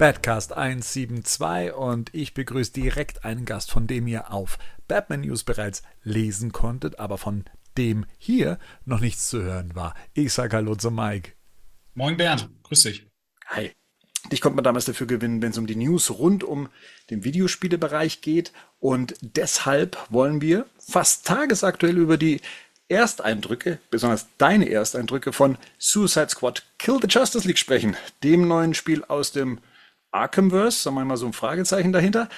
Badcast 172 und ich begrüße direkt einen Gast, von dem ihr auf Batman News bereits lesen konntet, aber von dem hier noch nichts zu hören war. Ich sage Hallo zu Mike. Moin Bernd, grüß dich. Hi. Dich konnte man damals dafür gewinnen, wenn es um die News rund um den Videospielebereich geht. Und deshalb wollen wir fast tagesaktuell über die Ersteindrücke, besonders deine Ersteindrücke von Suicide Squad Kill the Justice League sprechen. Dem neuen Spiel aus dem Arkhamverse, sagen wir mal so ein Fragezeichen dahinter.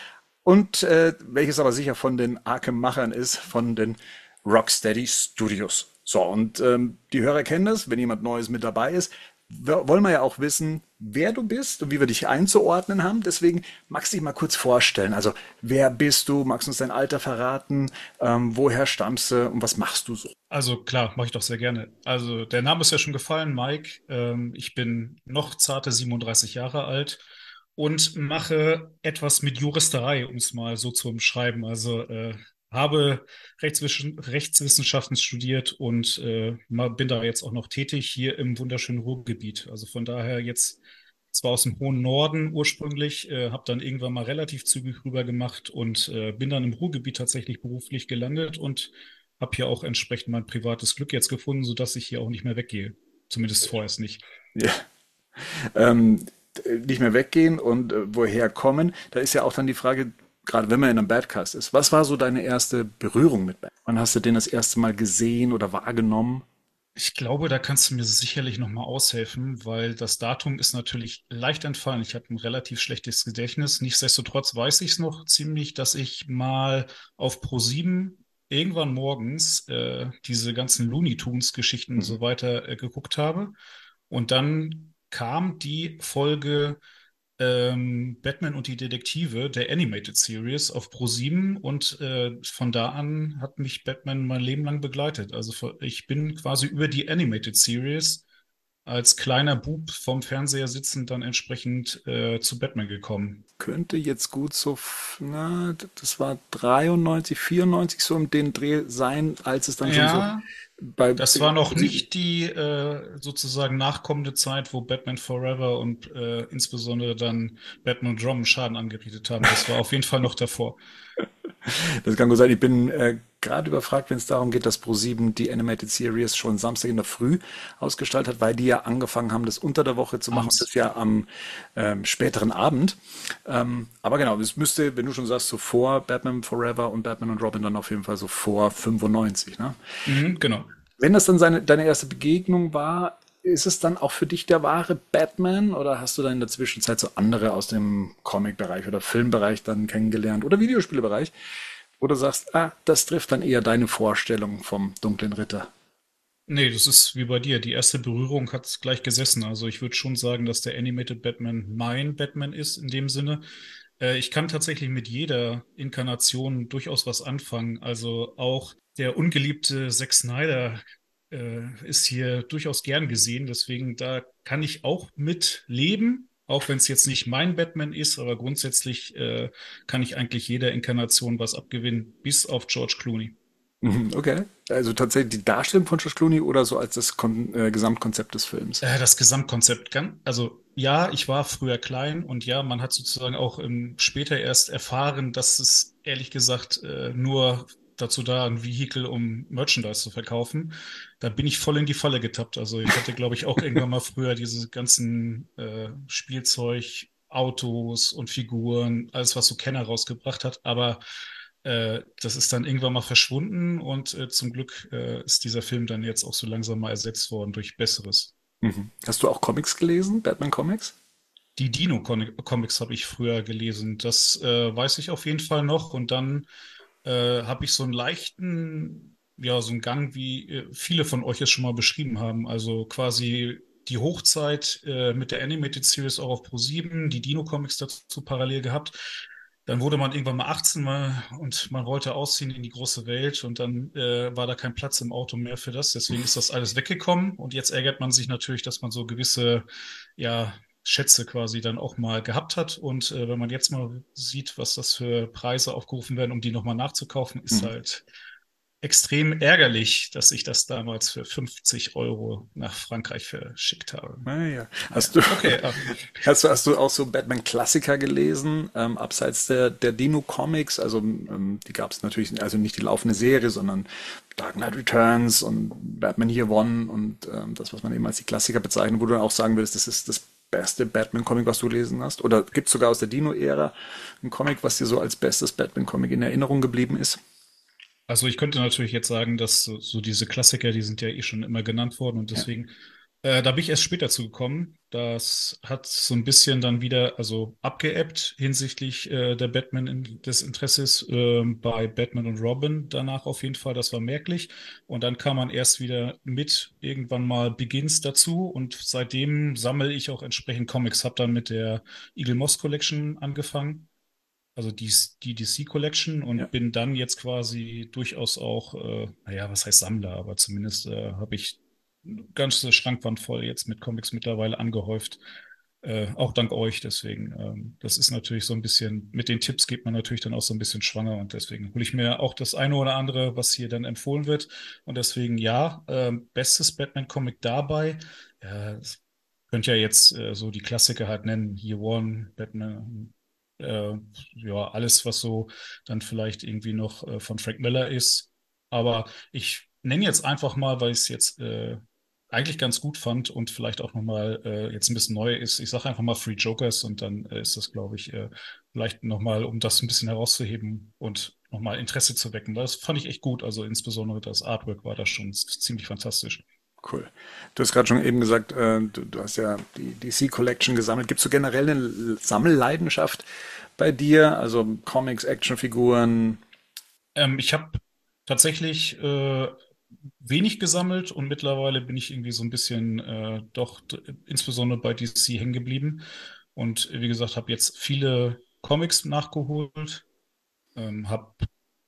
Und äh, welches aber sicher von den Arkham-Machern ist, von den Rocksteady Studios. So, und ähm, die Hörer kennen das, wenn jemand Neues mit dabei ist wollen wir ja auch wissen, wer du bist und wie wir dich einzuordnen haben. Deswegen magst du dich mal kurz vorstellen. Also, wer bist du? Magst du uns dein Alter verraten? Ähm, woher stammst du und was machst du so? Also, klar, mache ich doch sehr gerne. Also, der Name ist ja schon gefallen, Mike. Ähm, ich bin noch zarte 37 Jahre alt und mache etwas mit Juristerei, um es mal so zu umschreiben. Also, äh, habe Rechtswissenschaften studiert und äh, bin da jetzt auch noch tätig hier im wunderschönen Ruhrgebiet. Also von daher jetzt zwar aus dem hohen Norden ursprünglich, äh, habe dann irgendwann mal relativ zügig rüber gemacht und äh, bin dann im Ruhrgebiet tatsächlich beruflich gelandet und habe hier auch entsprechend mein privates Glück jetzt gefunden, sodass ich hier auch nicht mehr weggehe. Zumindest vorerst nicht. Ja. Ähm, nicht mehr weggehen und äh, woher kommen, da ist ja auch dann die Frage, gerade wenn man in einem Badcast ist, was war so deine erste Berührung mit Batman? Wann hast du den das erste Mal gesehen oder wahrgenommen? Ich glaube, da kannst du mir sicherlich nochmal aushelfen, weil das Datum ist natürlich leicht entfallen. Ich habe ein relativ schlechtes Gedächtnis. Nichtsdestotrotz weiß ich es noch ziemlich, dass ich mal auf Pro7 irgendwann morgens äh, diese ganzen Looney Tunes Geschichten mhm. und so weiter äh, geguckt habe. Und dann kam die Folge ähm, Batman und die Detektive der Animated Series auf Pro7 und äh, von da an hat mich Batman mein Leben lang begleitet. Also ich bin quasi über die Animated Series als kleiner Bub vom Fernseher sitzend dann entsprechend äh, zu Batman gekommen. Könnte jetzt gut so, na, das war 93, 94 so um den Dreh sein, als es dann ja, schon so bei, das war noch nicht die äh, sozusagen nachkommende Zeit, wo Batman Forever und äh, insbesondere dann Batman Drum Schaden angerichtet haben. Das war auf jeden Fall noch davor. Das kann gut sein. Ich bin äh, gerade überfragt, wenn es darum geht, dass Pro7 die Animated Series schon Samstag in der Früh ausgestaltet hat, weil die ja angefangen haben, das unter der Woche zu machen. Das ist ja am ähm, späteren Abend. Ähm, aber genau, es müsste, wenn du schon sagst, so vor Batman Forever und Batman und Robin dann auf jeden Fall so vor 95, ne? Mhm, genau. Wenn das dann seine, deine erste Begegnung war, ist es dann auch für dich der wahre Batman oder hast du dann in der Zwischenzeit so andere aus dem Comic-Bereich oder Filmbereich dann kennengelernt oder Videospielbereich, wo du sagst, ah, das trifft dann eher deine Vorstellung vom dunklen Ritter? Nee, das ist wie bei dir. Die erste Berührung hat gleich gesessen. Also ich würde schon sagen, dass der Animated Batman mein Batman ist in dem Sinne. Äh, ich kann tatsächlich mit jeder Inkarnation durchaus was anfangen. Also auch der ungeliebte Zack Snyder äh, ist hier durchaus gern gesehen. Deswegen da kann ich auch mit leben, auch wenn es jetzt nicht mein Batman ist, aber grundsätzlich äh, kann ich eigentlich jeder Inkarnation was abgewinnen, bis auf George Clooney. Mhm, okay. Also tatsächlich die Darstellung von George Clooney oder so als das Kon äh, Gesamtkonzept des Films? Äh, das Gesamtkonzept. Also ja, ich war früher klein und ja, man hat sozusagen auch ähm, später erst erfahren, dass es ehrlich gesagt äh, nur dazu da, ein Vehikel, um Merchandise zu verkaufen. Da bin ich voll in die Falle getappt. Also ich hatte, glaube ich, auch irgendwann mal früher diese ganzen äh, Spielzeug, Autos und Figuren, alles, was so Kenner rausgebracht hat. Aber äh, das ist dann irgendwann mal verschwunden und äh, zum Glück äh, ist dieser Film dann jetzt auch so langsam mal ersetzt worden durch Besseres. Mhm. Hast du auch Comics gelesen, Batman Comics? Die Dino-Comics habe ich früher gelesen. Das weiß ich auf jeden Fall noch. Und dann äh, habe ich so einen leichten, ja, so einen Gang, wie äh, viele von euch es schon mal beschrieben haben. Also quasi die Hochzeit äh, mit der Animated Series auch auf Pro7, die Dino-Comics dazu parallel gehabt. Dann wurde man irgendwann mal 18 mal und man wollte ausziehen in die große Welt und dann äh, war da kein Platz im Auto mehr für das. Deswegen ist das alles weggekommen und jetzt ärgert man sich natürlich, dass man so gewisse ja, Schätze quasi dann auch mal gehabt hat. Und äh, wenn man jetzt mal sieht, was das für Preise aufgerufen werden, um die nochmal nachzukaufen, ist mhm. halt extrem ärgerlich, dass ich das damals für 50 Euro nach Frankreich verschickt habe. Ah, ja. Hast. Du, okay, hast, du, hast du auch so Batman-Klassiker gelesen, ähm, abseits der, der Dino-Comics? Also ähm, die gab es natürlich, also nicht die laufende Serie, sondern Dark Knight Returns und Batman Year One und ähm, das, was man eben als die Klassiker bezeichnet, wo du dann auch sagen würdest, das ist das beste Batman-Comic, was du gelesen hast? Oder gibt es sogar aus der Dino-Ära ein Comic, was dir so als bestes Batman-Comic in Erinnerung geblieben ist? Also ich könnte natürlich jetzt sagen, dass so, so, diese Klassiker, die sind ja eh schon immer genannt worden und deswegen, ja. Äh, da bin ich erst später zugekommen. Das hat so ein bisschen dann wieder, also abgeebbt hinsichtlich äh, der Batman in, des Interesses äh, bei Batman und Robin. Danach auf jeden Fall, das war merklich. Und dann kam man erst wieder mit irgendwann mal Begins dazu und seitdem sammle ich auch entsprechend Comics. Hab dann mit der Eagle Moss Collection angefangen also die, die DC Collection und ja. bin dann jetzt quasi durchaus auch, äh, naja, was heißt Sammler, aber zumindest äh, habe ich ganze Schrankwand voll jetzt mit Comics mittlerweile angehäuft. Äh, auch dank euch, deswegen. Ähm, das ist natürlich so ein bisschen, mit den Tipps geht man natürlich dann auch so ein bisschen schwanger und deswegen hole ich mir auch das eine oder andere, was hier dann empfohlen wird. Und deswegen ja, äh, bestes Batman-Comic dabei. Ja, könnt ja jetzt äh, so die Klassiker halt nennen, Year One, Batman, äh, ja, alles, was so dann vielleicht irgendwie noch äh, von Frank Miller ist. Aber ich nenne jetzt einfach mal, weil ich es jetzt äh, eigentlich ganz gut fand und vielleicht auch nochmal äh, jetzt ein bisschen neu ist. Ich sage einfach mal Free Jokers und dann äh, ist das, glaube ich, äh, vielleicht nochmal, um das ein bisschen herauszuheben und nochmal Interesse zu wecken. Das fand ich echt gut. Also insbesondere das Artwork war da schon ziemlich fantastisch. Cool. Du hast gerade schon eben gesagt, äh, du, du, hast ja die DC Collection gesammelt. Gibt es so generell eine Sammelleidenschaft bei dir? Also Comics, Actionfiguren? Ähm, ich habe tatsächlich äh, wenig gesammelt und mittlerweile bin ich irgendwie so ein bisschen äh, doch insbesondere bei DC hängen geblieben. Und wie gesagt, habe jetzt viele Comics nachgeholt, ähm, habe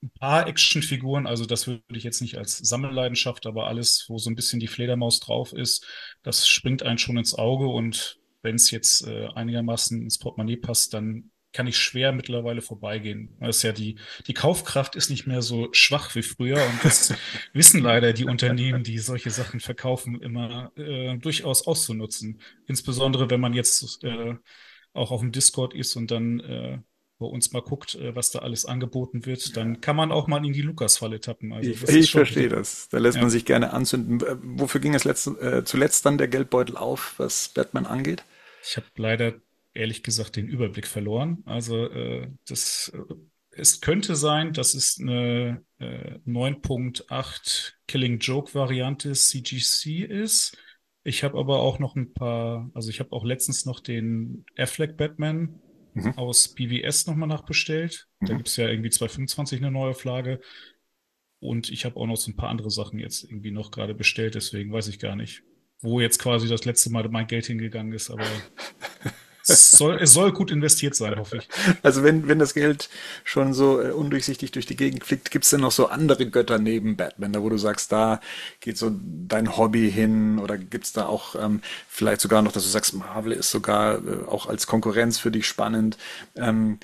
ein paar Actionfiguren, also das würde ich jetzt nicht als Sammelleidenschaft, aber alles, wo so ein bisschen die Fledermaus drauf ist, das springt einen schon ins Auge und wenn es jetzt äh, einigermaßen ins Portemonnaie passt, dann kann ich schwer mittlerweile vorbeigehen. Das ist ja die, die Kaufkraft ist nicht mehr so schwach wie früher und das wissen leider die Unternehmen, die solche Sachen verkaufen, immer äh, durchaus auszunutzen. Insbesondere wenn man jetzt äh, auch auf dem Discord ist und dann äh, bei uns mal guckt, äh, was da alles angeboten wird, dann kann man auch mal in die Lukas-Falle tappen. Also ich, ich verstehe das. Da lässt ja. man sich gerne anzünden. Äh, wofür ging es letzt, äh, zuletzt dann der Geldbeutel auf, was Batman angeht? Ich habe leider ehrlich gesagt den Überblick verloren. Also äh, das äh, es könnte sein, dass es eine äh, 9.8 Killing Joke Variante CGC ist. Ich habe aber auch noch ein paar, also ich habe auch letztens noch den Affleck Batman mhm. aus BWS nochmal nachbestellt. Mhm. Da gibt es ja irgendwie 225 eine neue Flagge. Und ich habe auch noch so ein paar andere Sachen jetzt irgendwie noch gerade bestellt, deswegen weiß ich gar nicht, wo jetzt quasi das letzte Mal mein Geld hingegangen ist, aber soll, es soll gut investiert sein, hoffe ich. Also wenn, wenn das Geld schon so äh, undurchsichtig durch die Gegend fliegt, gibt es denn noch so andere Götter neben Batman, da wo du sagst, da geht so dein Hobby hin oder gibt es da auch ähm, vielleicht sogar noch, dass du sagst, Marvel ist sogar äh, auch als Konkurrenz für dich spannend. Ähm,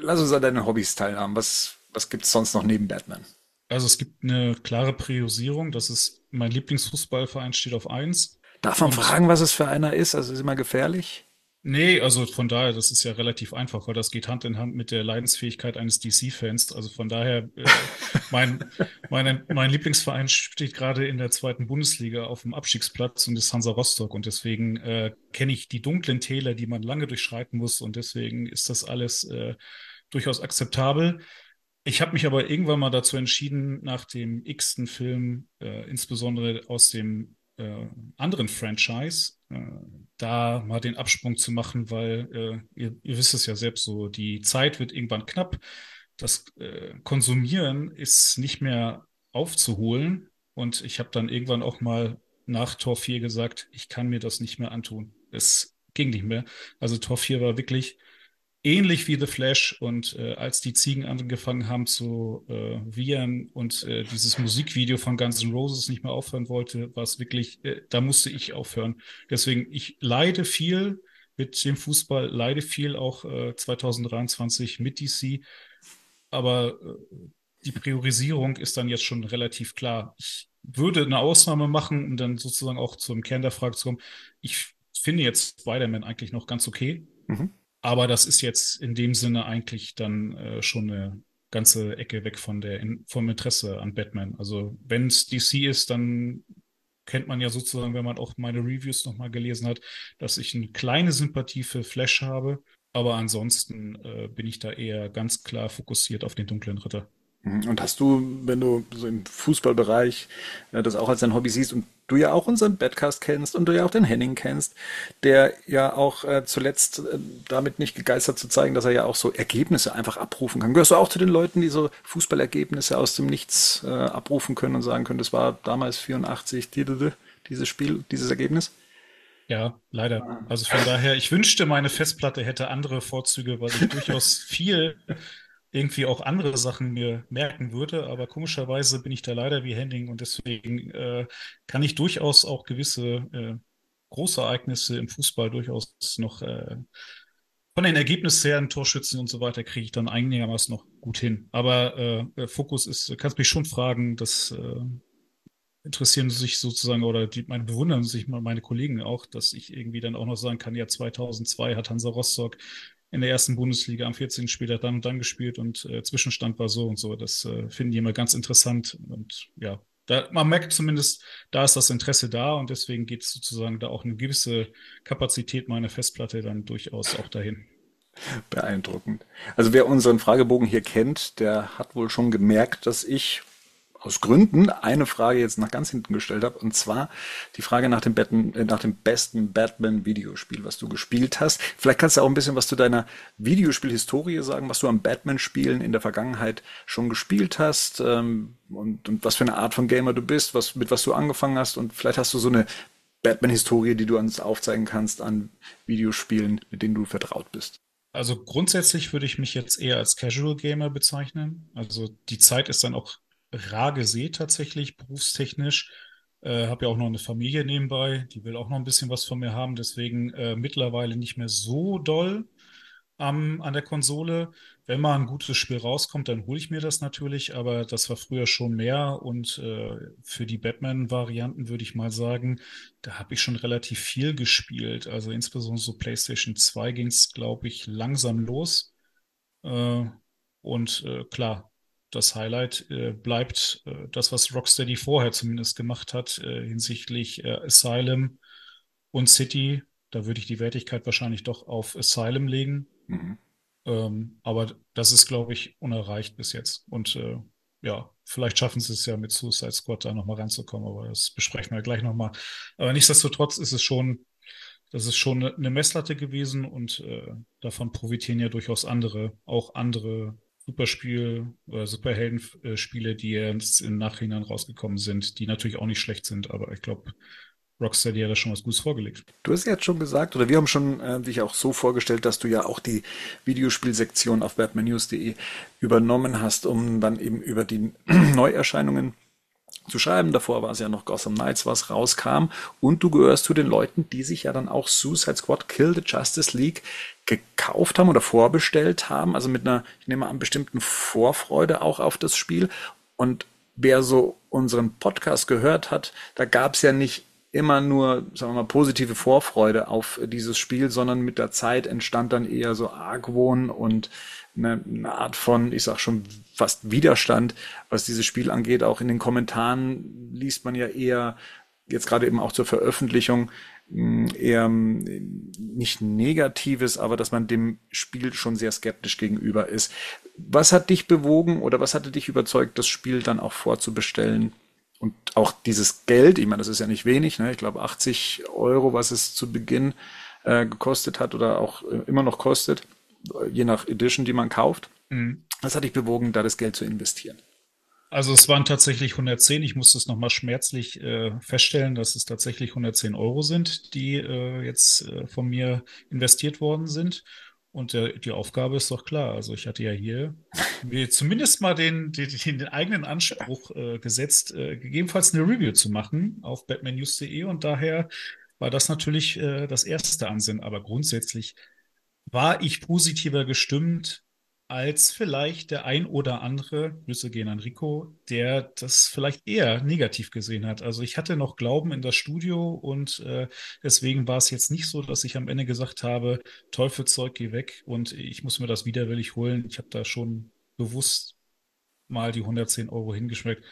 lass uns an deinen Hobbys teilhaben. Was, was gibt es sonst noch neben Batman? Also es gibt eine klare Priorisierung. Das ist mein Lieblingsfußballverein steht auf eins. Darf man fragen, was es für einer ist? Also ist immer gefährlich? Nee, also von daher, das ist ja relativ einfach, weil das geht Hand in Hand mit der Leidensfähigkeit eines DC-Fans. Also von daher, äh, mein, mein, mein Lieblingsverein steht gerade in der zweiten Bundesliga auf dem Abstiegsplatz und ist Hansa Rostock. Und deswegen äh, kenne ich die dunklen Täler, die man lange durchschreiten muss. Und deswegen ist das alles äh, durchaus akzeptabel. Ich habe mich aber irgendwann mal dazu entschieden, nach dem x-ten Film, äh, insbesondere aus dem äh, anderen Franchise, äh, da mal den Absprung zu machen, weil äh, ihr, ihr, wisst es ja selbst so, die Zeit wird irgendwann knapp. Das äh, Konsumieren ist nicht mehr aufzuholen. Und ich habe dann irgendwann auch mal nach Tor 4 gesagt, ich kann mir das nicht mehr antun. Es ging nicht mehr. Also Tor 4 war wirklich ähnlich wie The Flash und äh, als die Ziegen angefangen haben zu äh, wiehern und äh, dieses Musikvideo von Guns N' Roses nicht mehr aufhören wollte, war es wirklich, äh, da musste ich aufhören. Deswegen, ich leide viel mit dem Fußball, leide viel auch 2023 äh, mit DC, aber äh, die Priorisierung ist dann jetzt schon relativ klar. Ich würde eine Ausnahme machen, um dann sozusagen auch zum Kern der Frage zu kommen. Ich finde jetzt Spider-Man eigentlich noch ganz okay. Mhm. Aber das ist jetzt in dem Sinne eigentlich dann äh, schon eine ganze Ecke weg von der, vom Interesse an Batman. Also wenn es DC ist, dann kennt man ja sozusagen, wenn man auch meine Reviews nochmal gelesen hat, dass ich eine kleine Sympathie für Flash habe. Aber ansonsten äh, bin ich da eher ganz klar fokussiert auf den dunklen Ritter. Mhm. Und hast du, wenn du so im Fußballbereich äh, das auch als dein Hobby siehst und du ja auch unseren Badcast kennst und du ja auch den Henning kennst, der ja auch äh, zuletzt äh, damit nicht gegeistert zu zeigen, dass er ja auch so Ergebnisse einfach abrufen kann. Gehörst du auch zu den Leuten, die so Fußballergebnisse aus dem Nichts äh, abrufen können und sagen können, das war damals 84 dieses Spiel, dieses Ergebnis? Ja, leider. Also von daher, ich wünschte, meine Festplatte hätte andere Vorzüge, weil ich durchaus viel irgendwie auch andere Sachen mir merken würde, aber komischerweise bin ich da leider wie Henning und deswegen äh, kann ich durchaus auch gewisse äh, große Ereignisse im Fußball durchaus noch äh, von den Ergebnissen her, Torschützen und so weiter, kriege ich dann einigermaßen noch gut hin. Aber äh, Fokus ist, kannst mich schon fragen, das äh, interessieren sich sozusagen oder die, meine bewundern sich meine Kollegen auch, dass ich irgendwie dann auch noch sagen kann, ja 2002 hat Hansa Rostock in der ersten Bundesliga am 14. Spieltag dann und dann gespielt und äh, Zwischenstand war so und so. Das äh, finden die immer ganz interessant und ja, da, man merkt zumindest, da ist das Interesse da und deswegen geht es sozusagen da auch eine gewisse Kapazität meiner Festplatte dann durchaus auch dahin. Beeindruckend. Also wer unseren Fragebogen hier kennt, der hat wohl schon gemerkt, dass ich aus Gründen eine Frage jetzt nach ganz hinten gestellt habe, und zwar die Frage nach dem, Batman, äh, nach dem besten Batman-Videospiel, was du gespielt hast. Vielleicht kannst du auch ein bisschen was zu deiner Videospielhistorie sagen, was du am Batman-Spielen in der Vergangenheit schon gespielt hast ähm, und, und was für eine Art von Gamer du bist, was, mit was du angefangen hast und vielleicht hast du so eine Batman-Historie, die du uns aufzeigen kannst an Videospielen, mit denen du vertraut bist. Also grundsätzlich würde ich mich jetzt eher als Casual Gamer bezeichnen. Also die Zeit ist dann auch rar gesät tatsächlich, berufstechnisch. Äh, habe ja auch noch eine Familie nebenbei, die will auch noch ein bisschen was von mir haben, deswegen äh, mittlerweile nicht mehr so doll ähm, an der Konsole. Wenn mal ein gutes Spiel rauskommt, dann hole ich mir das natürlich, aber das war früher schon mehr und äh, für die Batman-Varianten würde ich mal sagen, da habe ich schon relativ viel gespielt. Also insbesondere so PlayStation 2 ging es, glaube ich, langsam los. Äh, und äh, klar, das Highlight äh, bleibt äh, das, was Rocksteady vorher zumindest gemacht hat äh, hinsichtlich äh, Asylum und City. Da würde ich die Wertigkeit wahrscheinlich doch auf Asylum legen. Mhm. Ähm, aber das ist, glaube ich, unerreicht bis jetzt. Und äh, ja, vielleicht schaffen sie es ja mit Suicide Squad da nochmal reinzukommen, aber das besprechen wir gleich nochmal. Aber nichtsdestotrotz ist es schon, das ist schon eine Messlatte gewesen und äh, davon profitieren ja durchaus andere, auch andere Superspiel oder Superheldenspiele, die jetzt im Nachhinein rausgekommen sind, die natürlich auch nicht schlecht sind, aber ich glaube, Rocksteady hat da schon was Gutes vorgelegt. Du hast jetzt schon gesagt, oder wir haben schon äh, dich auch so vorgestellt, dass du ja auch die Videospielsektion auf batmannews.de übernommen hast, um dann eben über die Neuerscheinungen zu schreiben. Davor war es ja noch Gotham Knights, was rauskam. Und du gehörst zu den Leuten, die sich ja dann auch Suicide Squad Kill the Justice League gekauft haben oder vorbestellt haben. Also mit einer, ich nehme an, bestimmten Vorfreude auch auf das Spiel. Und wer so unseren Podcast gehört hat, da gab es ja nicht immer nur, sagen wir mal, positive Vorfreude auf dieses Spiel, sondern mit der Zeit entstand dann eher so Argwohn und eine, eine Art von, ich sag schon fast Widerstand, was dieses Spiel angeht. Auch in den Kommentaren liest man ja eher, jetzt gerade eben auch zur Veröffentlichung, mm, eher mm, nicht Negatives, aber dass man dem Spiel schon sehr skeptisch gegenüber ist. Was hat dich bewogen oder was hatte dich überzeugt, das Spiel dann auch vorzubestellen? Und auch dieses Geld, ich meine, das ist ja nicht wenig, ne? ich glaube 80 Euro, was es zu Beginn äh, gekostet hat oder auch äh, immer noch kostet je nach Edition, die man kauft. Mhm. Was hat dich bewogen, da das Geld zu investieren? Also es waren tatsächlich 110. Ich musste es nochmal schmerzlich äh, feststellen, dass es tatsächlich 110 Euro sind, die äh, jetzt äh, von mir investiert worden sind. Und äh, die Aufgabe ist doch klar. Also ich hatte ja hier mir zumindest mal den, den, den eigenen Anspruch äh, gesetzt, äh, gegebenenfalls eine Review zu machen auf batmannews.de. Und daher war das natürlich das erste Ansinn. Aber grundsätzlich war ich positiver gestimmt, als vielleicht der ein oder andere, Grüße gehen an Rico, der das vielleicht eher negativ gesehen hat. Also ich hatte noch Glauben in das Studio und äh, deswegen war es jetzt nicht so, dass ich am Ende gesagt habe, Teufelzeug, geh weg und ich muss mir das widerwillig holen. Ich habe da schon bewusst mal die 110 Euro hingeschmeckt.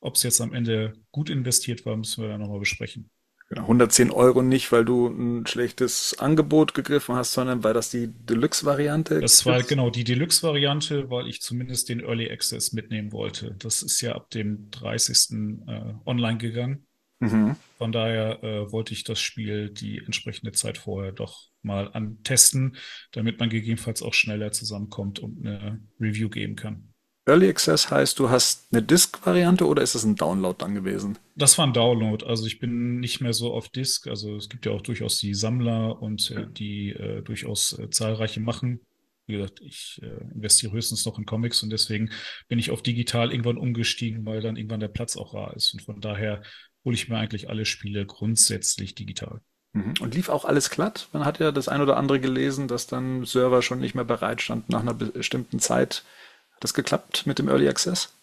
Ob es jetzt am Ende gut investiert war, müssen wir dann nochmal besprechen. Genau, 110 Euro nicht, weil du ein schlechtes Angebot gegriffen hast, sondern weil das die Deluxe-Variante Das war genau die Deluxe-Variante, weil ich zumindest den Early Access mitnehmen wollte. Das ist ja ab dem 30. Äh, online gegangen. Mhm. Von daher äh, wollte ich das Spiel die entsprechende Zeit vorher doch mal antesten, damit man gegebenenfalls auch schneller zusammenkommt und eine Review geben kann. Early Access heißt, du hast eine Disk-Variante oder ist es ein Download dann gewesen? Das war ein Download. Also ich bin nicht mehr so auf Disk. Also es gibt ja auch durchaus die Sammler und äh, die äh, durchaus äh, zahlreiche machen. Wie gesagt, ich äh, investiere höchstens noch in Comics und deswegen bin ich auf digital irgendwann umgestiegen, weil dann irgendwann der Platz auch rar ist. Und von daher hole ich mir eigentlich alle Spiele grundsätzlich digital. Mhm. Und lief auch alles glatt? Man hat ja das ein oder andere gelesen, dass dann Server schon nicht mehr bereit stand nach einer bestimmten Zeit. Das geklappt mit dem Early Access?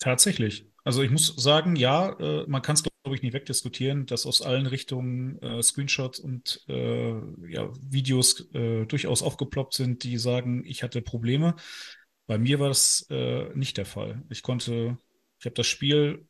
Tatsächlich. Also ich muss sagen, ja, äh, man kann es, glaube ich, nicht wegdiskutieren, dass aus allen Richtungen äh, Screenshots und äh, ja, Videos äh, durchaus aufgeploppt sind, die sagen, ich hatte Probleme. Bei mir war das äh, nicht der Fall. Ich konnte, ich habe das Spiel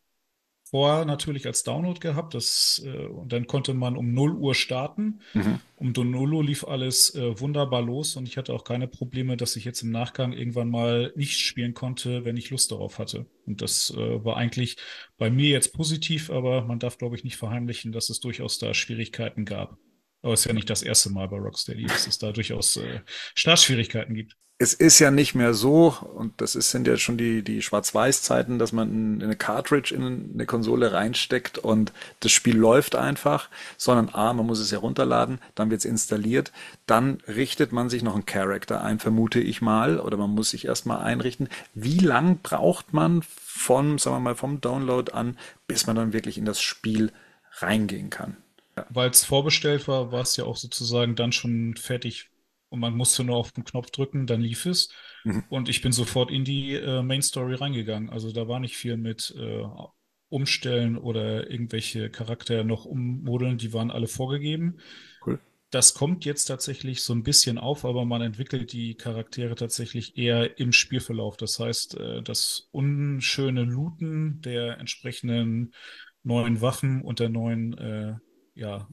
vorher natürlich als Download gehabt. Das, äh, und dann konnte man um 0 Uhr starten. Mhm. Um 0 Uhr lief alles äh, wunderbar los und ich hatte auch keine Probleme, dass ich jetzt im Nachgang irgendwann mal nicht spielen konnte, wenn ich Lust darauf hatte. Und das äh, war eigentlich bei mir jetzt positiv, aber man darf, glaube ich, nicht verheimlichen, dass es durchaus da Schwierigkeiten gab. Aber es ist ja nicht das erste Mal bei Rocksteady, dass es da durchaus äh, Startschwierigkeiten gibt es ist ja nicht mehr so, und das ist, sind ja schon die, die Schwarz-Weiß-Zeiten, dass man eine Cartridge in eine Konsole reinsteckt und das Spiel läuft einfach, sondern A, man muss es herunterladen, dann wird es installiert, dann richtet man sich noch einen Character ein, vermute ich mal, oder man muss sich erstmal einrichten. Wie lang braucht man von, sagen wir mal, vom Download an, bis man dann wirklich in das Spiel reingehen kann? Ja. Weil es vorbestellt war, war es ja auch sozusagen dann schon fertig und man musste nur auf den Knopf drücken, dann lief es. Mhm. Und ich bin sofort in die äh, Main Story reingegangen. Also da war nicht viel mit äh, Umstellen oder irgendwelche Charakter noch ummodeln, die waren alle vorgegeben. Cool. Das kommt jetzt tatsächlich so ein bisschen auf, aber man entwickelt die Charaktere tatsächlich eher im Spielverlauf. Das heißt, äh, das unschöne Looten der entsprechenden neuen Waffen und der neuen äh, ja,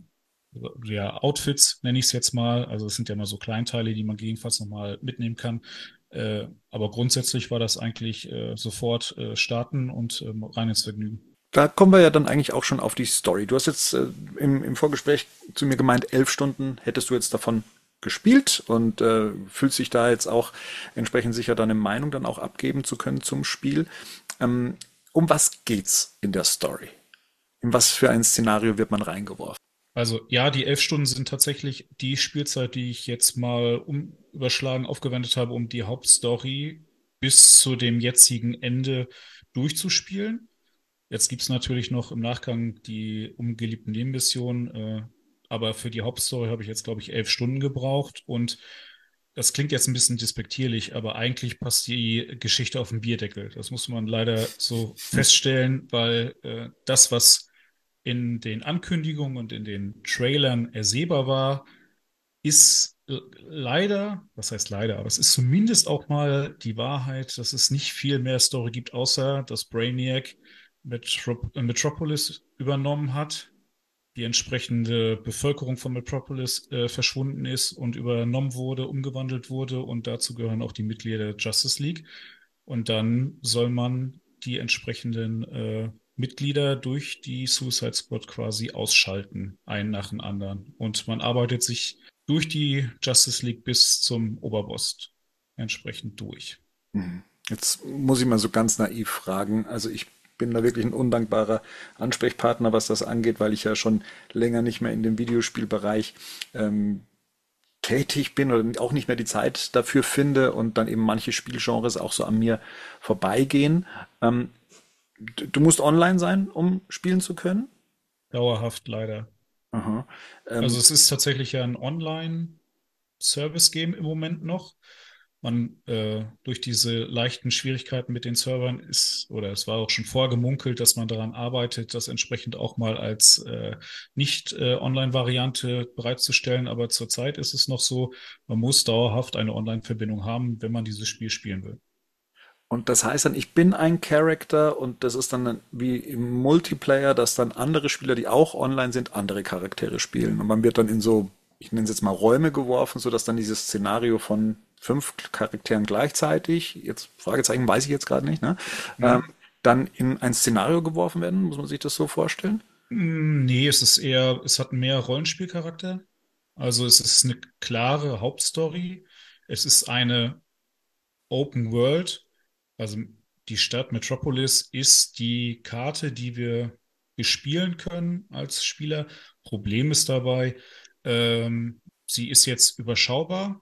ja, Outfits, nenne ich es jetzt mal. Also es sind ja mal so Kleinteile, die man gegebenenfalls nochmal mitnehmen kann. Äh, aber grundsätzlich war das eigentlich äh, sofort äh, starten und ähm, rein ins Vergnügen. Da kommen wir ja dann eigentlich auch schon auf die Story. Du hast jetzt äh, im, im Vorgespräch zu mir gemeint, elf Stunden hättest du jetzt davon gespielt und äh, fühlst dich da jetzt auch entsprechend sicher deine Meinung dann auch abgeben zu können zum Spiel. Ähm, um was geht's in der Story? In was für ein Szenario wird man reingeworfen? Also ja, die elf Stunden sind tatsächlich die Spielzeit, die ich jetzt mal um, überschlagen aufgewendet habe, um die Hauptstory bis zu dem jetzigen Ende durchzuspielen. Jetzt gibt's natürlich noch im Nachgang die ungeliebten Nebenmissionen, äh, aber für die Hauptstory habe ich jetzt, glaube ich, elf Stunden gebraucht und das klingt jetzt ein bisschen despektierlich, aber eigentlich passt die Geschichte auf den Bierdeckel. Das muss man leider so feststellen, weil äh, das, was in den Ankündigungen und in den Trailern ersehbar war, ist leider, was heißt leider, aber es ist zumindest auch mal die Wahrheit, dass es nicht viel mehr Story gibt, außer dass Brainiac Metrop Metropolis übernommen hat, die entsprechende Bevölkerung von Metropolis äh, verschwunden ist und übernommen wurde, umgewandelt wurde und dazu gehören auch die Mitglieder der Justice League. Und dann soll man die entsprechenden äh, Mitglieder durch die Suicide Squad quasi ausschalten, einen nach dem anderen. Und man arbeitet sich durch die Justice League bis zum Oberboss entsprechend durch. Mhm. Jetzt muss ich mal so ganz naiv fragen. Also ich bin da wirklich ein undankbarer Ansprechpartner, was das angeht, weil ich ja schon länger nicht mehr in dem Videospielbereich ähm, tätig bin oder auch nicht mehr die Zeit dafür finde und dann eben manche Spielgenres auch so an mir vorbeigehen. Ähm, du musst online sein, um spielen zu können? Dauerhaft leider. Aha. Ähm, also es ist tatsächlich ja ein Online-Service-Game im Moment noch. man äh, durch diese leichten Schwierigkeiten mit den Servern ist, oder es war auch schon vorgemunkelt, dass man daran arbeitet, das entsprechend auch mal als äh, nicht-Online-Variante bereitzustellen. Aber zurzeit ist es noch so, man muss dauerhaft eine Online-Verbindung haben, wenn man dieses Spiel spielen will. Und das heißt dann, ich bin ein Character und das ist dann wie im Multiplayer, dass dann andere Spieler, die auch online sind, andere Charaktere spielen. Und man wird dann in so, ich nenne es jetzt mal Räume geworfen, sodass dann dieses Szenario von fünf Charakteren gleichzeitig, jetzt Fragezeichen weiß ich jetzt gerade nicht, ne? Mhm. Ähm, dann in ein Szenario geworfen werden. Muss man sich das so vorstellen? Mm, nee, es ist eher, es hat mehr Rollenspielcharakter. Also es ist eine klare Hauptstory. Es ist eine Open World. Also die Stadt Metropolis ist die Karte, die wir bespielen können als Spieler. Problem ist dabei, ähm, sie ist jetzt überschaubar.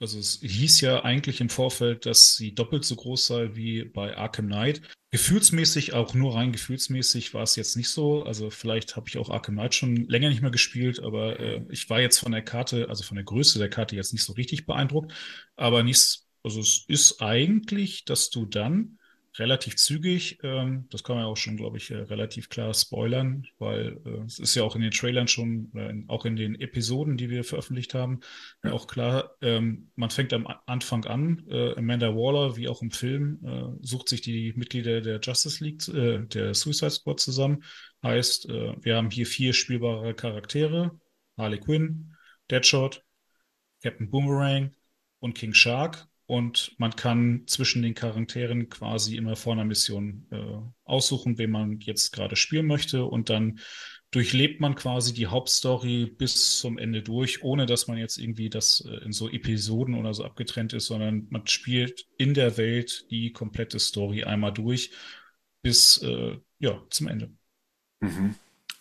Also es hieß ja eigentlich im Vorfeld, dass sie doppelt so groß sei wie bei Arkham Knight. Gefühlsmäßig, auch nur rein gefühlsmäßig war es jetzt nicht so. Also vielleicht habe ich auch Arkham Knight schon länger nicht mehr gespielt, aber äh, ich war jetzt von der Karte, also von der Größe der Karte jetzt nicht so richtig beeindruckt. Aber nichts, also es ist eigentlich, dass du dann relativ zügig. Ähm, das kann man ja auch schon, glaube ich, äh, relativ klar spoilern, weil äh, es ist ja auch in den Trailern schon, äh, in, auch in den Episoden, die wir veröffentlicht haben, ja. auch klar, ähm, man fängt am Anfang an, äh, Amanda Waller, wie auch im Film, äh, sucht sich die Mitglieder der Justice League, äh, der Suicide Squad zusammen. Heißt, wir haben hier vier spielbare Charaktere, Harley Quinn, Deadshot, Captain Boomerang und King Shark und man kann zwischen den Charakteren quasi immer vor einer Mission äh, aussuchen, wen man jetzt gerade spielen möchte und dann durchlebt man quasi die Hauptstory bis zum Ende durch, ohne dass man jetzt irgendwie das äh, in so Episoden oder so abgetrennt ist, sondern man spielt in der Welt die komplette Story einmal durch bis äh, ja zum Ende. Mhm.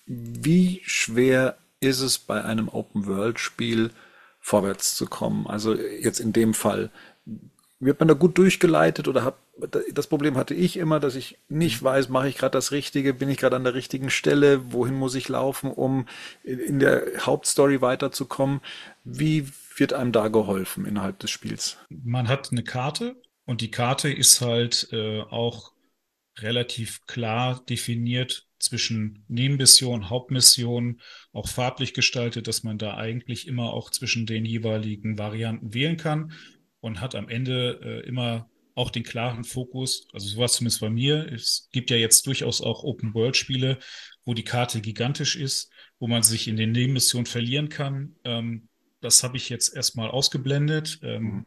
Wie schwer ist es bei einem Open-World-Spiel vorwärts zu kommen? Also jetzt in dem Fall wird man da gut durchgeleitet oder hab, das Problem hatte ich immer, dass ich nicht weiß, mache ich gerade das Richtige, bin ich gerade an der richtigen Stelle, wohin muss ich laufen, um in der Hauptstory weiterzukommen. Wie wird einem da geholfen innerhalb des Spiels? Man hat eine Karte und die Karte ist halt äh, auch relativ klar definiert zwischen Nebenmission, Hauptmission, auch farblich gestaltet, dass man da eigentlich immer auch zwischen den jeweiligen Varianten wählen kann und hat am Ende äh, immer auch den klaren Fokus, also so war es zumindest bei mir. Es gibt ja jetzt durchaus auch Open-World-Spiele, wo die Karte gigantisch ist, wo man sich in den Nebenmissionen verlieren kann. Ähm, das habe ich jetzt erstmal ausgeblendet. Ähm, mhm.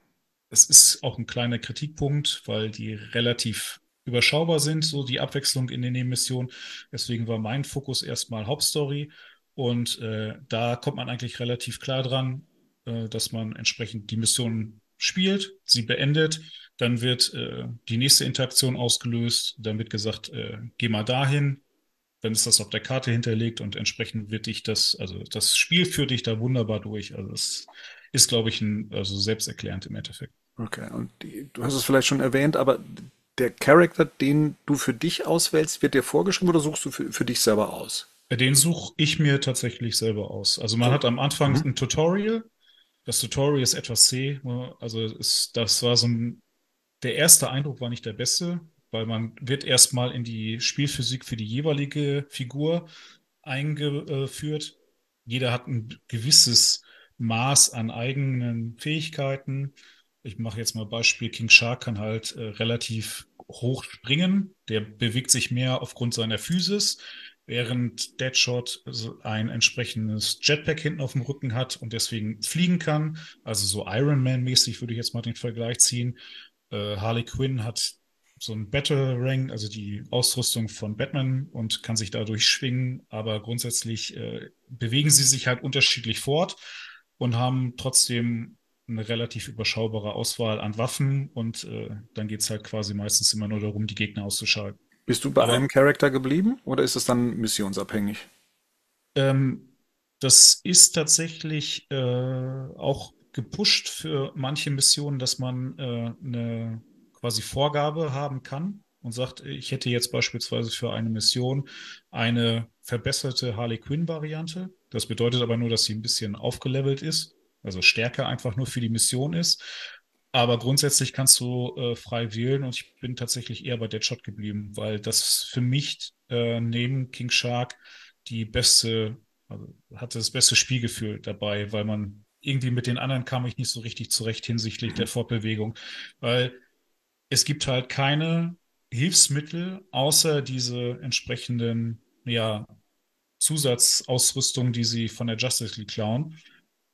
Es ist auch ein kleiner Kritikpunkt, weil die relativ überschaubar sind, so die Abwechslung in den Nebenmissionen. Deswegen war mein Fokus erstmal Hauptstory. Und äh, da kommt man eigentlich relativ klar dran, äh, dass man entsprechend die Missionen spielt, sie beendet, dann wird äh, die nächste Interaktion ausgelöst, dann wird gesagt, äh, geh mal dahin, dann ist das auf der Karte hinterlegt und entsprechend wird dich das, also das Spiel führt dich da wunderbar durch. Also es ist, glaube ich, ein, also selbsterklärend im Endeffekt. Okay, und die, du hast es vielleicht schon erwähnt, aber der Charakter, den du für dich auswählst, wird dir vorgeschrieben oder suchst du für, für dich selber aus? Den suche ich mir tatsächlich selber aus. Also man hat am Anfang mhm. ein Tutorial, das Tutorial ist etwas zäh. Ne? Also ist, das war so ein, der erste Eindruck war nicht der beste, weil man wird erstmal in die Spielphysik für die jeweilige Figur eingeführt. Jeder hat ein gewisses Maß an eigenen Fähigkeiten. Ich mache jetzt mal Beispiel, King Shark kann halt äh, relativ hoch springen. Der bewegt sich mehr aufgrund seiner Physis während Deadshot ein entsprechendes Jetpack hinten auf dem Rücken hat und deswegen fliegen kann. Also so Iron Man-mäßig würde ich jetzt mal den Vergleich ziehen. Äh, Harley Quinn hat so ein Battle Ring, also die Ausrüstung von Batman und kann sich dadurch schwingen, aber grundsätzlich äh, bewegen sie sich halt unterschiedlich fort und haben trotzdem eine relativ überschaubare Auswahl an Waffen und äh, dann geht es halt quasi meistens immer nur darum, die Gegner auszuschalten. Bist du bei Aber, einem Charakter geblieben oder ist es dann missionsabhängig? Ähm, das ist tatsächlich äh, auch gepusht für manche Missionen, dass man äh, eine quasi Vorgabe haben kann und sagt, ich hätte jetzt beispielsweise für eine Mission eine verbesserte Harley Quinn-Variante. Das bedeutet aber nur, dass sie ein bisschen aufgelevelt ist, also stärker einfach nur für die Mission ist. Aber grundsätzlich kannst du äh, frei wählen und ich bin tatsächlich eher bei Deadshot geblieben, weil das für mich äh, neben King Shark die beste, also hatte das beste Spielgefühl dabei, weil man irgendwie mit den anderen kam ich nicht so richtig zurecht hinsichtlich der Fortbewegung, weil es gibt halt keine Hilfsmittel außer diese entsprechenden, ja, Zusatzausrüstung, die sie von der Justice League klauen.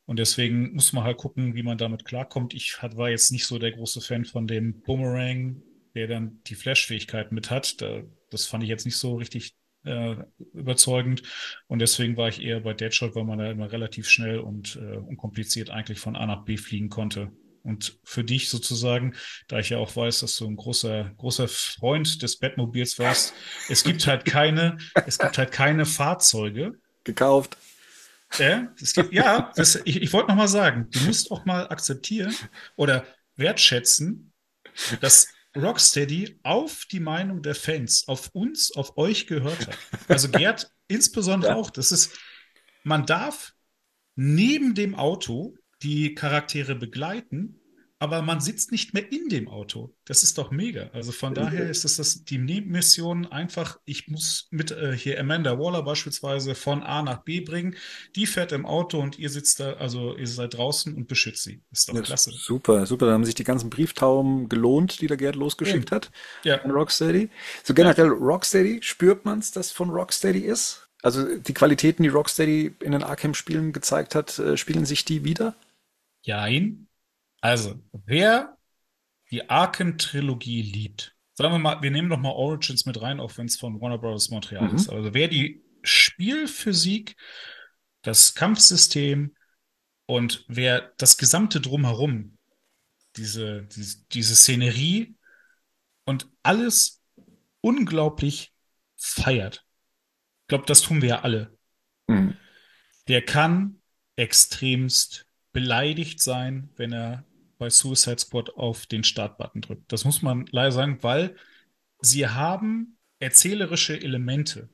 Und deswegen muss man halt gucken, wie man damit klarkommt. Ich war jetzt nicht so der große Fan von dem Boomerang, der dann die Flash-Fähigkeit mit hat. das fand ich jetzt nicht so richtig äh, überzeugend. Und deswegen war ich eher bei Deadshot, weil man da immer relativ schnell und äh, unkompliziert eigentlich von A nach B fliegen konnte. Und für dich sozusagen, da ich ja auch weiß, dass du ein großer, großer Freund des Batmobils warst, es gibt halt keine, es gibt halt keine Fahrzeuge. Gekauft. Ja, es gibt, ja das, ich, ich wollte noch mal sagen, du musst auch mal akzeptieren oder wertschätzen, dass Rocksteady auf die Meinung der Fans, auf uns, auf euch gehört hat. Also Gerd insbesondere ja. auch. Das ist, man darf neben dem Auto die Charaktere begleiten, aber man sitzt nicht mehr in dem Auto. Das ist doch mega. Also von daher ist es das, die Nebenmission einfach, ich muss mit äh, hier Amanda Waller beispielsweise von A nach B bringen. Die fährt im Auto und ihr sitzt da, also ihr seid draußen und beschützt sie. Ist doch ja, klasse. Super, super. Da haben sich die ganzen Brieftauben gelohnt, die der Gerd losgeschickt ja. hat. Ja. An Rocksteady. So generell ja. Rocksteady, spürt man es, dass von Rocksteady ist? Also die Qualitäten, die Rocksteady in den Arkham-Spielen gezeigt hat, äh, spielen sich die wieder? Jein. Also, wer die Arkham-Trilogie liebt, sagen wir mal, wir nehmen doch mal Origins mit rein, auch wenn es von Warner Bros. Montreal mhm. ist. Also, wer die Spielphysik, das Kampfsystem und wer das gesamte Drumherum, diese, diese, diese Szenerie und alles unglaublich feiert. Ich glaube, das tun wir ja alle. Mhm. Der kann extremst beleidigt sein, wenn er bei Suicide Squad auf den Startbutton drückt. Das muss man leider sagen, weil sie haben erzählerische Elemente.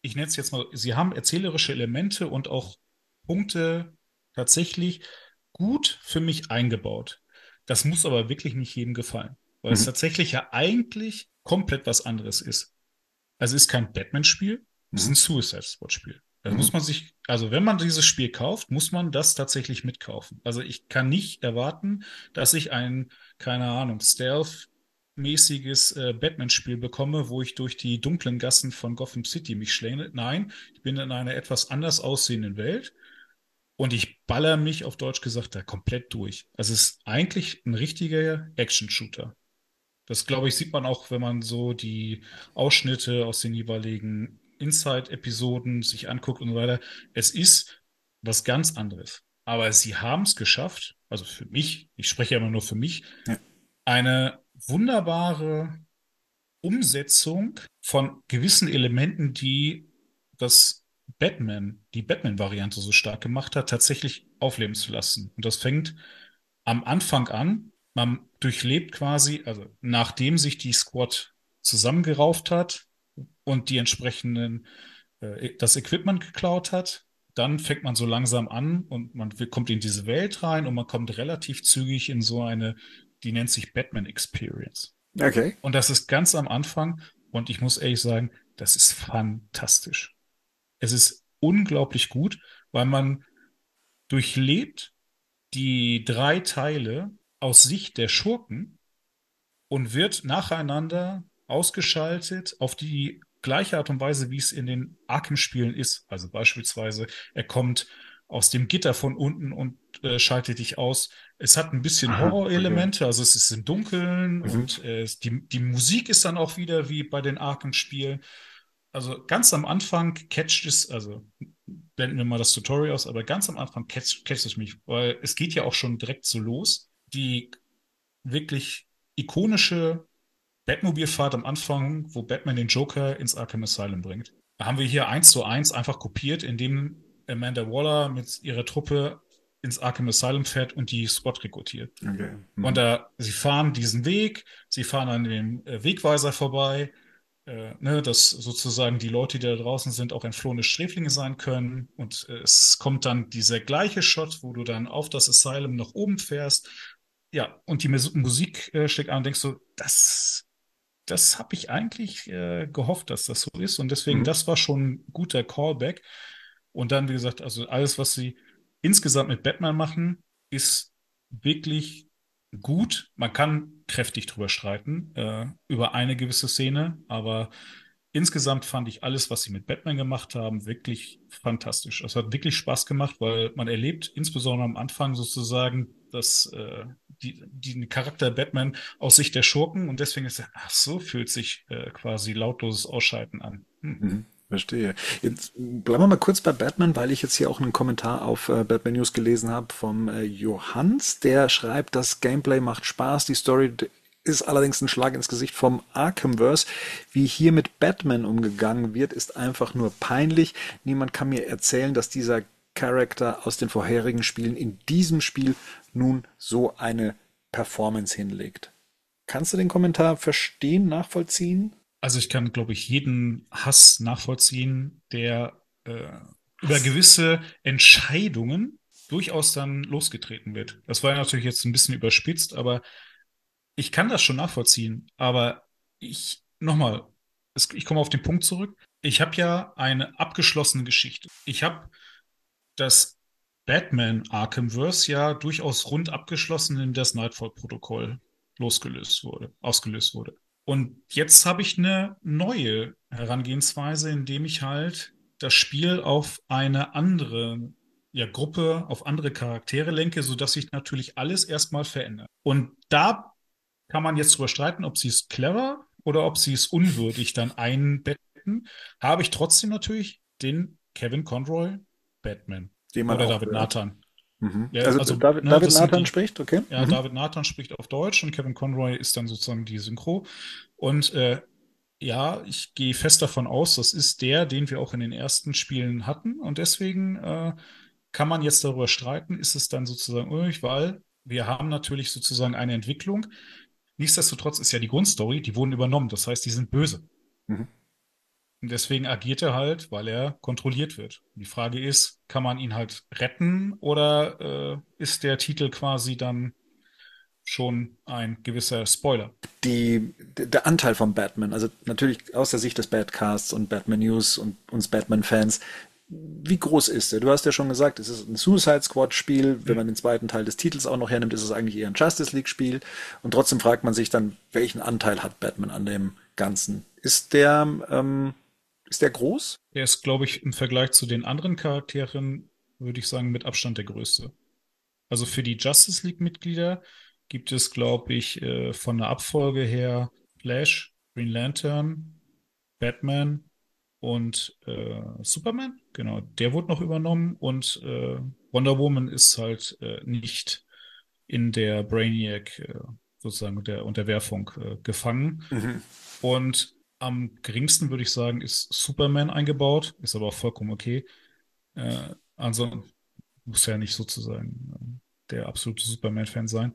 Ich nenne es jetzt mal, sie haben erzählerische Elemente und auch Punkte tatsächlich gut für mich eingebaut. Das muss aber wirklich nicht jedem gefallen, weil mhm. es tatsächlich ja eigentlich komplett was anderes ist. Also es ist kein Batman-Spiel, es ist ein mhm. Suicide Squad-Spiel. Da mhm. muss man sich, also wenn man dieses Spiel kauft, muss man das tatsächlich mitkaufen. Also ich kann nicht erwarten, dass ich ein, keine Ahnung, Stealth-mäßiges äh, Batman-Spiel bekomme, wo ich durch die dunklen Gassen von Gotham City mich schlänge. Nein, ich bin in einer etwas anders aussehenden Welt und ich baller mich auf Deutsch gesagt da komplett durch. Also es ist eigentlich ein richtiger Action-Shooter. Das, glaube ich, sieht man auch, wenn man so die Ausschnitte aus den jeweiligen Inside-Episoden sich anguckt und so weiter. Es ist was ganz anderes. Aber sie haben es geschafft, also für mich, ich spreche ja immer nur für mich, ja. eine wunderbare Umsetzung von gewissen Elementen, die das Batman, die Batman-Variante so stark gemacht hat, tatsächlich aufleben zu lassen. Und das fängt am Anfang an. Man durchlebt quasi, also nachdem sich die Squad zusammengerauft hat, und die entsprechenden, äh, das Equipment geklaut hat. Dann fängt man so langsam an und man kommt in diese Welt rein und man kommt relativ zügig in so eine, die nennt sich Batman Experience. Okay. Und das ist ganz am Anfang und ich muss ehrlich sagen, das ist fantastisch. Es ist unglaublich gut, weil man durchlebt die drei Teile aus Sicht der Schurken und wird nacheinander ausgeschaltet auf die gleiche Art und Weise, wie es in den Arkham-Spielen ist. Also beispielsweise, er kommt aus dem Gitter von unten und äh, schaltet dich aus. Es hat ein bisschen Horror-Elemente, also es ist im Dunkeln mhm. und äh, die, die Musik ist dann auch wieder wie bei den Arkham-Spielen. Also ganz am Anfang catcht es, also blenden wir mal das Tutorial aus, aber ganz am Anfang catcht, catcht es mich, weil es geht ja auch schon direkt so los. Die wirklich ikonische Batmobil-Fahrt am Anfang, wo Batman den Joker ins Arkham Asylum bringt. Da haben wir hier eins zu eins einfach kopiert, indem Amanda Waller mit ihrer Truppe ins Arkham Asylum fährt und die Squad rekrutiert. Okay. Mhm. Und da, sie fahren diesen Weg, sie fahren an dem äh, Wegweiser vorbei, äh, ne, dass sozusagen die Leute, die da draußen sind, auch entflohene Sträflinge sein können. Und äh, es kommt dann dieser gleiche Shot, wo du dann auf das Asylum nach oben fährst ja, und die Musik äh, steckt an und denkst du, das, das habe ich eigentlich äh, gehofft, dass das so ist. Und deswegen, mhm. das war schon ein guter Callback. Und dann, wie gesagt, also alles, was sie insgesamt mit Batman machen, ist wirklich gut. Man kann kräftig drüber streiten, äh, über eine gewisse Szene, aber insgesamt fand ich alles, was sie mit Batman gemacht haben, wirklich fantastisch. Es hat wirklich Spaß gemacht, weil man erlebt insbesondere am Anfang sozusagen dass äh, die, die Charakter Batman aus Sicht der Schurken und deswegen ist er, ach so fühlt sich äh, quasi lautloses Ausschalten an. Hm. Mhm. Verstehe. Jetzt bleiben wir mal kurz bei Batman, weil ich jetzt hier auch einen Kommentar auf äh, Batman News gelesen habe vom äh, Johannes, der schreibt, das Gameplay macht Spaß, die Story ist allerdings ein Schlag ins Gesicht vom Arkhamverse. Wie hier mit Batman umgegangen wird, ist einfach nur peinlich. Niemand kann mir erzählen, dass dieser Charakter aus den vorherigen Spielen in diesem Spiel nun so eine Performance hinlegt. Kannst du den Kommentar verstehen, nachvollziehen? Also ich kann, glaube ich, jeden Hass nachvollziehen, der äh, über gewisse Entscheidungen durchaus dann losgetreten wird. Das war natürlich jetzt ein bisschen überspitzt, aber ich kann das schon nachvollziehen. Aber ich, nochmal, ich komme auf den Punkt zurück. Ich habe ja eine abgeschlossene Geschichte. Ich habe das Batman Arkhamverse ja durchaus rund abgeschlossen, in das Nightfall-Protokoll losgelöst wurde, ausgelöst wurde. Und jetzt habe ich eine neue Herangehensweise, indem ich halt das Spiel auf eine andere ja, Gruppe, auf andere Charaktere lenke, sodass sich natürlich alles erstmal verändert. Und da kann man jetzt drüber streiten, ob sie es clever oder ob sie es unwürdig dann einbetten. Habe ich trotzdem natürlich den Kevin Conroy Batman. Oder David hört. Nathan. Mhm. Ja, also, also, David, ne, David Nathan die, spricht, okay. Ja, mhm. David Nathan spricht auf Deutsch und Kevin Conroy ist dann sozusagen die Synchro. Und äh, ja, ich gehe fest davon aus, das ist der, den wir auch in den ersten Spielen hatten. Und deswegen äh, kann man jetzt darüber streiten, ist es dann sozusagen unruhig, weil wir haben natürlich sozusagen eine Entwicklung. Nichtsdestotrotz ist ja die Grundstory, die wurden übernommen. Das heißt, die sind böse. Mhm. Und deswegen agiert er halt, weil er kontrolliert wird. Die Frage ist, kann man ihn halt retten oder äh, ist der Titel quasi dann schon ein gewisser Spoiler? Die, der Anteil von Batman, also natürlich aus der Sicht des Badcasts und Batman News und uns Batman-Fans, wie groß ist er? Du hast ja schon gesagt, es ist ein Suicide Squad-Spiel. Wenn man den zweiten Teil des Titels auch noch hernimmt, ist es eigentlich eher ein Justice League-Spiel. Und trotzdem fragt man sich dann, welchen Anteil hat Batman an dem Ganzen? Ist der ähm, ist der groß? Der ist, glaube ich, im Vergleich zu den anderen Charakteren, würde ich sagen, mit Abstand der größte. Also für die Justice League-Mitglieder gibt es, glaube ich, äh, von der Abfolge her Flash, Green Lantern, Batman und äh, Superman. Genau, der wurde noch übernommen und äh, Wonder Woman ist halt äh, nicht in der Brainiac äh, sozusagen der Unterwerfung äh, gefangen. Mhm. Und am geringsten würde ich sagen, ist Superman eingebaut, ist aber auch vollkommen okay. Äh, also muss ja nicht sozusagen der absolute Superman-Fan sein.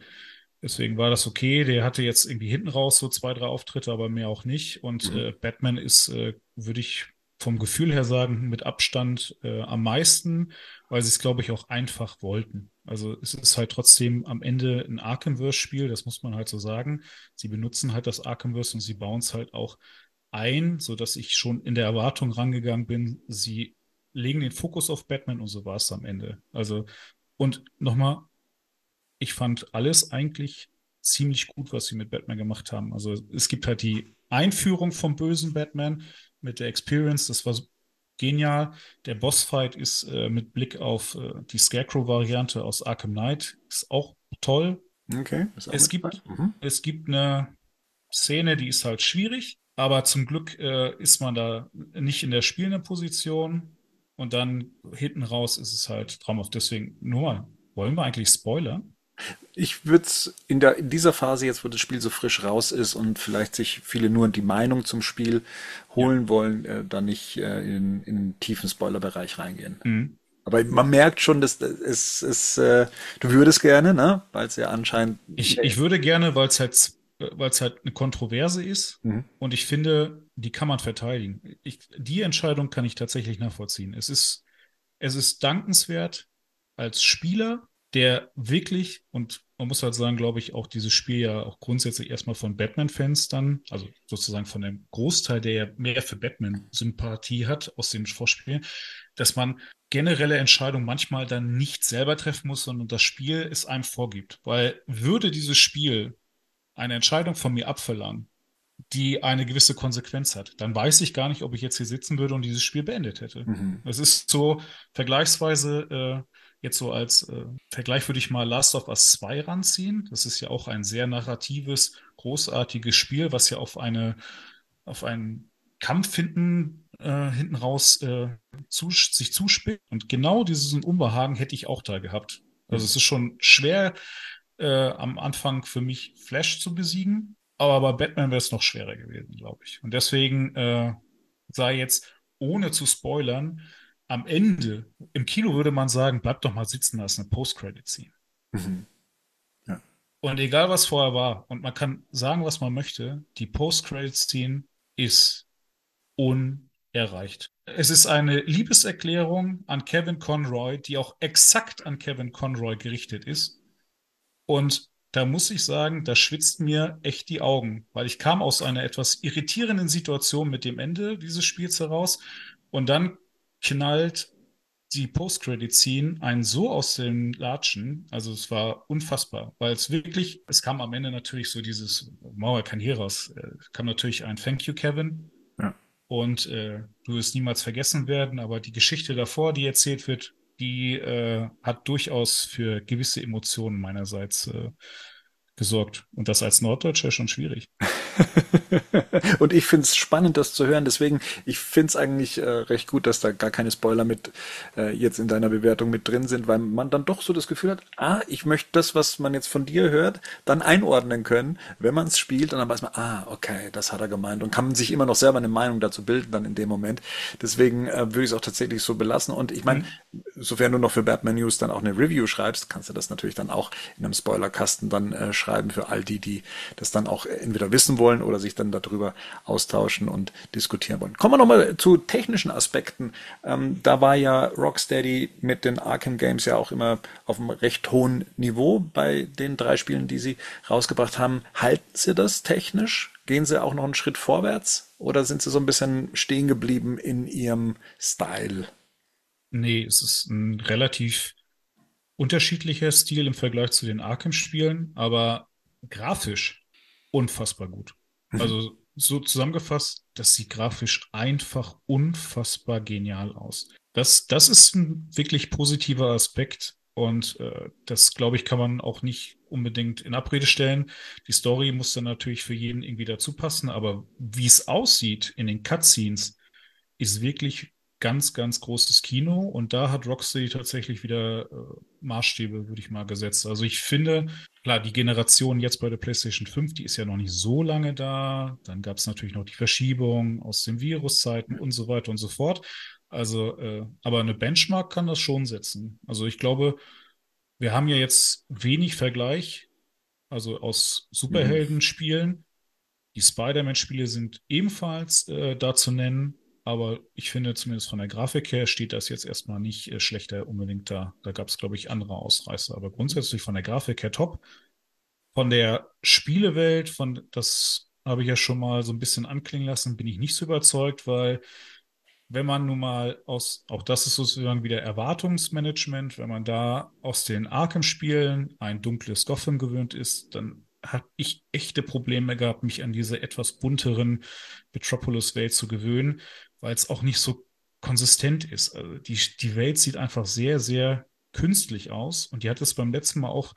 Deswegen war das okay. Der hatte jetzt irgendwie hinten raus so zwei, drei Auftritte, aber mehr auch nicht. Und mhm. äh, Batman ist, äh, würde ich vom Gefühl her sagen, mit Abstand äh, am meisten, weil sie es, glaube ich, auch einfach wollten. Also es ist halt trotzdem am Ende ein Arkhamverse-Spiel, das muss man halt so sagen. Sie benutzen halt das Arkhamverse und sie bauen es halt auch ein, sodass ich schon in der Erwartung rangegangen bin, sie legen den Fokus auf Batman und so war es am Ende. Also, und nochmal, ich fand alles eigentlich ziemlich gut, was sie mit Batman gemacht haben. Also es gibt halt die Einführung vom bösen Batman mit der Experience, das war genial. Der Bossfight ist äh, mit Blick auf äh, die Scarecrow-Variante aus Arkham Knight ist auch toll. Okay. Auch es, gibt, mhm. es gibt eine Szene, die ist halt schwierig. Aber zum Glück äh, ist man da nicht in der spielenden Position und dann hinten raus ist es halt traumhaft. Deswegen, nur mal, wollen wir eigentlich Spoiler? Ich würde es in, in dieser Phase, jetzt wo das Spiel so frisch raus ist und vielleicht sich viele nur die Meinung zum Spiel holen ja. wollen, äh, dann nicht äh, in, in den tiefen Spoilerbereich reingehen. Mhm. Aber man merkt schon, dass es, es äh, du würdest gerne, ne? Weil es ja anscheinend. Ich, ich würde gerne, weil es halt weil es halt eine Kontroverse ist. Mhm. Und ich finde, die kann man verteidigen. Ich, die Entscheidung kann ich tatsächlich nachvollziehen. Es ist, es ist dankenswert als Spieler, der wirklich, und man muss halt sagen, glaube ich, auch dieses Spiel ja auch grundsätzlich erstmal von Batman-Fans dann, also sozusagen von dem Großteil, der ja mehr für Batman-Sympathie hat aus den Vorspielen, dass man generelle Entscheidungen manchmal dann nicht selber treffen muss, sondern das Spiel es einem vorgibt. Weil würde dieses Spiel eine Entscheidung von mir abverlangen, die eine gewisse Konsequenz hat, dann weiß ich gar nicht, ob ich jetzt hier sitzen würde und dieses Spiel beendet hätte. Mhm. Es ist so vergleichsweise äh, Jetzt so als äh, Vergleich würde ich mal Last of Us 2 ranziehen. Das ist ja auch ein sehr narratives, großartiges Spiel, was ja auf eine, auf einen Kampf hinten, äh, hinten raus äh, zu, sich zuspitzt. Und genau diesen Unbehagen hätte ich auch da gehabt. Also es ist schon schwer, äh, am Anfang für mich Flash zu besiegen. Aber bei Batman wäre es noch schwerer gewesen, glaube ich. Und deswegen äh, sei jetzt, ohne zu spoilern, am Ende, im Kino würde man sagen, bleib doch mal sitzen, da ist eine Post-Credit-Scene. Mhm. Ja. Und egal was vorher war, und man kann sagen, was man möchte, die Post-Credit-Scene ist unerreicht. Es ist eine Liebeserklärung an Kevin Conroy, die auch exakt an Kevin Conroy gerichtet ist. Und da muss ich sagen, da schwitzt mir echt die Augen, weil ich kam aus einer etwas irritierenden Situation mit dem Ende dieses Spiels heraus. Und dann knallt die Post-Credit-Scene einen so aus den Latschen, also es war unfassbar, weil es wirklich, es kam am Ende natürlich so dieses, Mauer kann hier raus, äh, kam natürlich ein Thank you, Kevin. Ja. Und äh, du wirst niemals vergessen werden, aber die Geschichte davor, die erzählt wird, die äh, hat durchaus für gewisse Emotionen meinerseits äh, gesorgt. Und das als Norddeutscher schon schwierig. und ich finde es spannend, das zu hören. Deswegen, ich finde es eigentlich äh, recht gut, dass da gar keine Spoiler mit äh, jetzt in deiner Bewertung mit drin sind, weil man dann doch so das Gefühl hat, ah, ich möchte das, was man jetzt von dir hört, dann einordnen können, wenn man es spielt und dann weiß man, ah, okay, das hat er gemeint und kann man sich immer noch selber eine Meinung dazu bilden dann in dem Moment. Deswegen äh, würde ich es auch tatsächlich so belassen. Und ich meine, mhm. sofern du noch für Batman News dann auch eine Review schreibst, kannst du das natürlich dann auch in einem Spoilerkasten dann äh, schreiben für all die, die das dann auch entweder wissen wollen oder sich dann darüber austauschen und diskutieren wollen. Kommen wir nochmal zu technischen Aspekten. Ähm, da war ja Rocksteady mit den Arkham Games ja auch immer auf einem recht hohen Niveau bei den drei Spielen, die sie rausgebracht haben. Halten sie das technisch? Gehen sie auch noch einen Schritt vorwärts? Oder sind sie so ein bisschen stehen geblieben in ihrem Style? Nee, es ist ein relativ unterschiedlicher Stil im Vergleich zu den Arkham-Spielen, aber grafisch unfassbar gut. Mhm. Also so zusammengefasst, das sieht grafisch einfach unfassbar genial aus. Das, das ist ein wirklich positiver Aspekt und äh, das, glaube ich, kann man auch nicht unbedingt in Abrede stellen. Die Story muss dann natürlich für jeden irgendwie dazu passen, aber wie es aussieht in den Cutscenes, ist wirklich ganz, ganz großes Kino und da hat Rocksteady tatsächlich wieder äh, Maßstäbe, würde ich mal, gesetzt. Also ich finde, klar, die Generation jetzt bei der PlayStation 5, die ist ja noch nicht so lange da. Dann gab es natürlich noch die Verschiebung aus den Viruszeiten und so weiter und so fort. Also, äh, aber eine Benchmark kann das schon setzen. Also ich glaube, wir haben ja jetzt wenig Vergleich, also aus Superhelden-Spielen. Die Spider-Man-Spiele sind ebenfalls äh, da zu nennen. Aber ich finde, zumindest von der Grafik her steht das jetzt erstmal nicht äh, schlechter unbedingt da. Da gab es, glaube ich, andere Ausreißer. Aber grundsätzlich von der Grafik her top. Von der Spielewelt, von das habe ich ja schon mal so ein bisschen anklingen lassen, bin ich nicht so überzeugt, weil wenn man nun mal aus, auch das ist sozusagen wieder Erwartungsmanagement, wenn man da aus den Arkham-Spielen ein dunkles Gotham gewöhnt ist, dann habe ich echte Probleme gehabt, mich an diese etwas bunteren Metropolis-Welt zu gewöhnen weil es auch nicht so konsistent ist. Also die, die Welt sieht einfach sehr, sehr künstlich aus. Und die hat es beim letzten Mal auch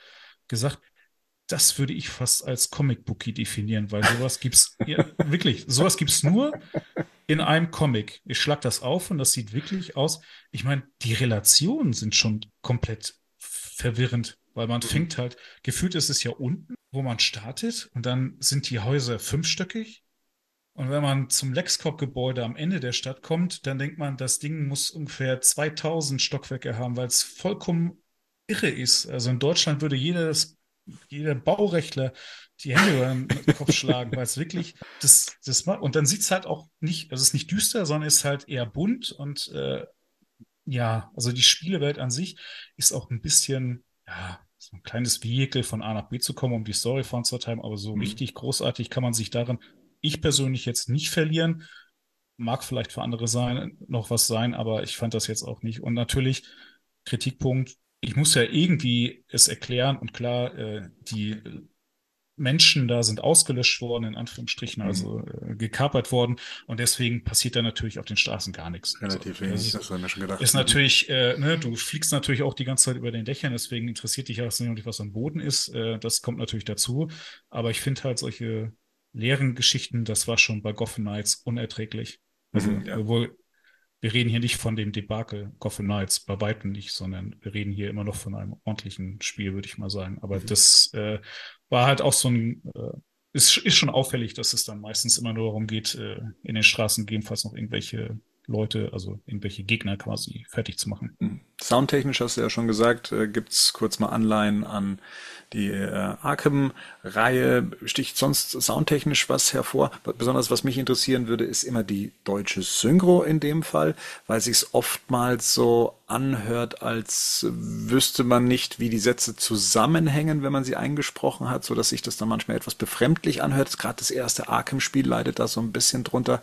gesagt, das würde ich fast als Comic-Bookie definieren, weil sowas gibt's, ja, wirklich, sowas gibt's nur in einem Comic. Ich schlag das auf und das sieht wirklich aus. Ich meine, die Relationen sind schon komplett verwirrend, weil man mhm. fängt halt, gefühlt ist es ja unten, wo man startet und dann sind die Häuser fünfstöckig und wenn man zum Lexcop-Gebäude am Ende der Stadt kommt, dann denkt man, das Ding muss ungefähr 2000 Stockwerke haben, weil es vollkommen irre ist. Also in Deutschland würde jedes, jeder Baurechtler die Hände über den Kopf schlagen, weil es wirklich das, das macht. Und dann sieht es halt auch nicht, also es ist nicht düster, sondern ist halt eher bunt und äh, ja, also die Spielewelt an sich ist auch ein bisschen ja, so ein kleines Vehikel von A nach B zu kommen, um die Story voranzutreiben, aber so mhm. richtig großartig kann man sich darin, ich persönlich jetzt nicht verlieren. Mag vielleicht für andere sein, noch was sein, aber ich fand das jetzt auch nicht. Und natürlich, Kritikpunkt, ich muss ja irgendwie es erklären und klar, äh, die Menschen da sind ausgelöscht worden, in Anführungsstrichen, mhm. also äh, gekapert worden. Und deswegen passiert da natürlich auf den Straßen gar nichts. Relativ also, wenig, das haben wir schon gedacht. Ist natürlich, äh, ne, du fliegst natürlich auch die ganze Zeit über den Dächern, deswegen interessiert dich ja nicht, was am Boden ist. Äh, das kommt natürlich dazu. Aber ich finde halt solche leeren Geschichten, das war schon bei Gotham Knights unerträglich. Also, mhm, ja. obwohl wir reden hier nicht von dem Debakel Gotham Knights, bei weitem nicht, sondern wir reden hier immer noch von einem ordentlichen Spiel, würde ich mal sagen. Aber mhm. das äh, war halt auch so ein, äh, ist, ist schon auffällig, dass es dann meistens immer nur darum geht, äh, in den Straßen gegebenenfalls noch irgendwelche Leute, also irgendwelche Gegner quasi fertig zu machen. Mhm. Soundtechnisch hast du ja schon gesagt, äh, gibt's kurz mal Anleihen an die äh, Arkham-Reihe. Sticht sonst soundtechnisch was hervor? Besonders was mich interessieren würde, ist immer die deutsche Synchro in dem Fall, weil sich's oftmals so anhört, als wüsste man nicht, wie die Sätze zusammenhängen, wenn man sie eingesprochen hat, so dass sich das dann manchmal etwas befremdlich anhört. Gerade das erste Arkham-Spiel leidet da so ein bisschen drunter,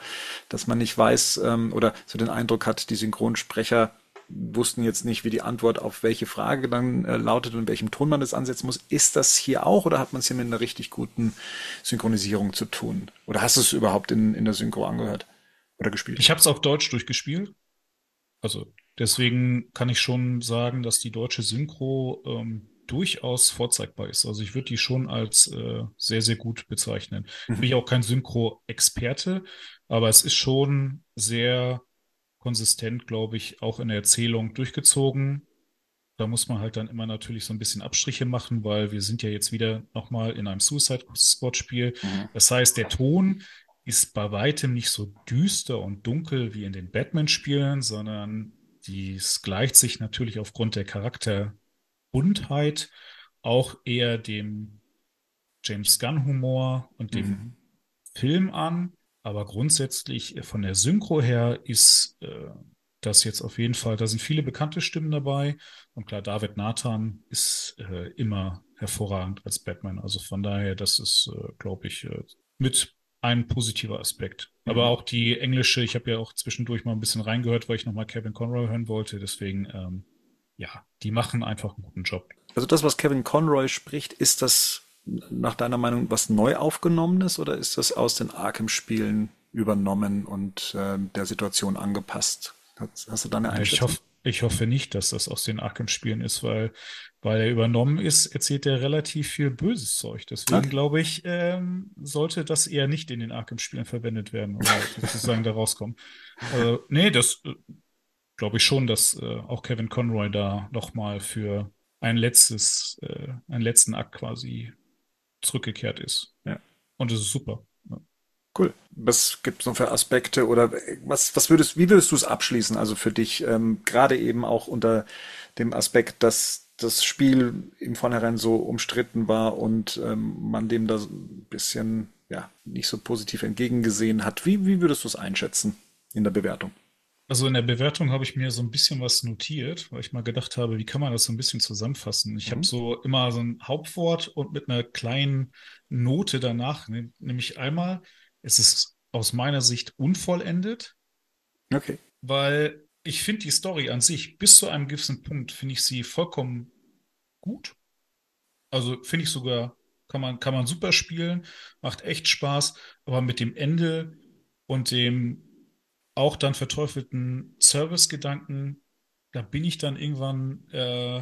dass man nicht weiß ähm, oder so den Eindruck hat, die Synchronsprecher wussten jetzt nicht, wie die Antwort auf welche Frage dann äh, lautet und in welchem Ton man das ansetzen muss. Ist das hier auch oder hat man es hier mit einer richtig guten Synchronisierung zu tun? Oder hast du es überhaupt in, in der Synchro angehört oder gespielt? Ich habe es auf Deutsch durchgespielt. Also deswegen kann ich schon sagen, dass die deutsche Synchro ähm, durchaus vorzeigbar ist. Also ich würde die schon als äh, sehr, sehr gut bezeichnen. Mhm. Bin ich auch kein Synchro-Experte, aber es ist schon sehr konsistent, glaube ich, auch in der Erzählung durchgezogen. Da muss man halt dann immer natürlich so ein bisschen Abstriche machen, weil wir sind ja jetzt wieder nochmal in einem Suicide Squad Spiel. Mhm. Das heißt, der Ton ist bei weitem nicht so düster und dunkel wie in den Batman-Spielen, sondern dies gleicht sich natürlich aufgrund der Charakterbuntheit auch eher dem James Gunn-Humor und dem mhm. Film an. Aber grundsätzlich äh, von der Synchro her ist äh, das jetzt auf jeden Fall, da sind viele bekannte Stimmen dabei. Und klar, David Nathan ist äh, immer hervorragend als Batman. Also von daher, das ist, äh, glaube ich, äh, mit ein positiver Aspekt. Mhm. Aber auch die englische, ich habe ja auch zwischendurch mal ein bisschen reingehört, weil ich nochmal Kevin Conroy hören wollte. Deswegen, ähm, ja, die machen einfach einen guten Job. Also das, was Kevin Conroy spricht, ist das nach deiner Meinung was neu aufgenommenes oder ist das aus den Arkham-Spielen übernommen und äh, der Situation angepasst? Hast, hast du da eine Einschätzung? Ich hoffe, ich hoffe nicht, dass das aus den Arkham-Spielen ist, weil, weil er übernommen ist, erzählt er relativ viel böses Zeug. Deswegen okay. glaube ich, ähm, sollte das eher nicht in den Arkham-Spielen verwendet werden oder sozusagen da rauskommen. Äh, nee, das glaube ich schon, dass äh, auch Kevin Conroy da nochmal für ein letztes, äh, einen letzten Akt quasi zurückgekehrt ist. Ja. Und das ist super. Ja. Cool. Was gibt es noch für Aspekte oder was, was würdest, wie würdest du es abschließen? Also für dich, ähm, gerade eben auch unter dem Aspekt, dass das Spiel im Vornherein so umstritten war und ähm, man dem da ein bisschen ja, nicht so positiv entgegengesehen hat. Wie, wie würdest du es einschätzen in der Bewertung? Also in der Bewertung habe ich mir so ein bisschen was notiert, weil ich mal gedacht habe, wie kann man das so ein bisschen zusammenfassen? Ich mhm. habe so immer so ein Hauptwort und mit einer kleinen Note danach, ne, nämlich einmal, es ist aus meiner Sicht unvollendet. Okay. Weil ich finde die Story an sich bis zu einem gewissen Punkt finde ich sie vollkommen gut. Also finde ich sogar, kann man, kann man super spielen, macht echt Spaß, aber mit dem Ende und dem auch dann verteufelten Service-Gedanken, da bin ich dann irgendwann äh,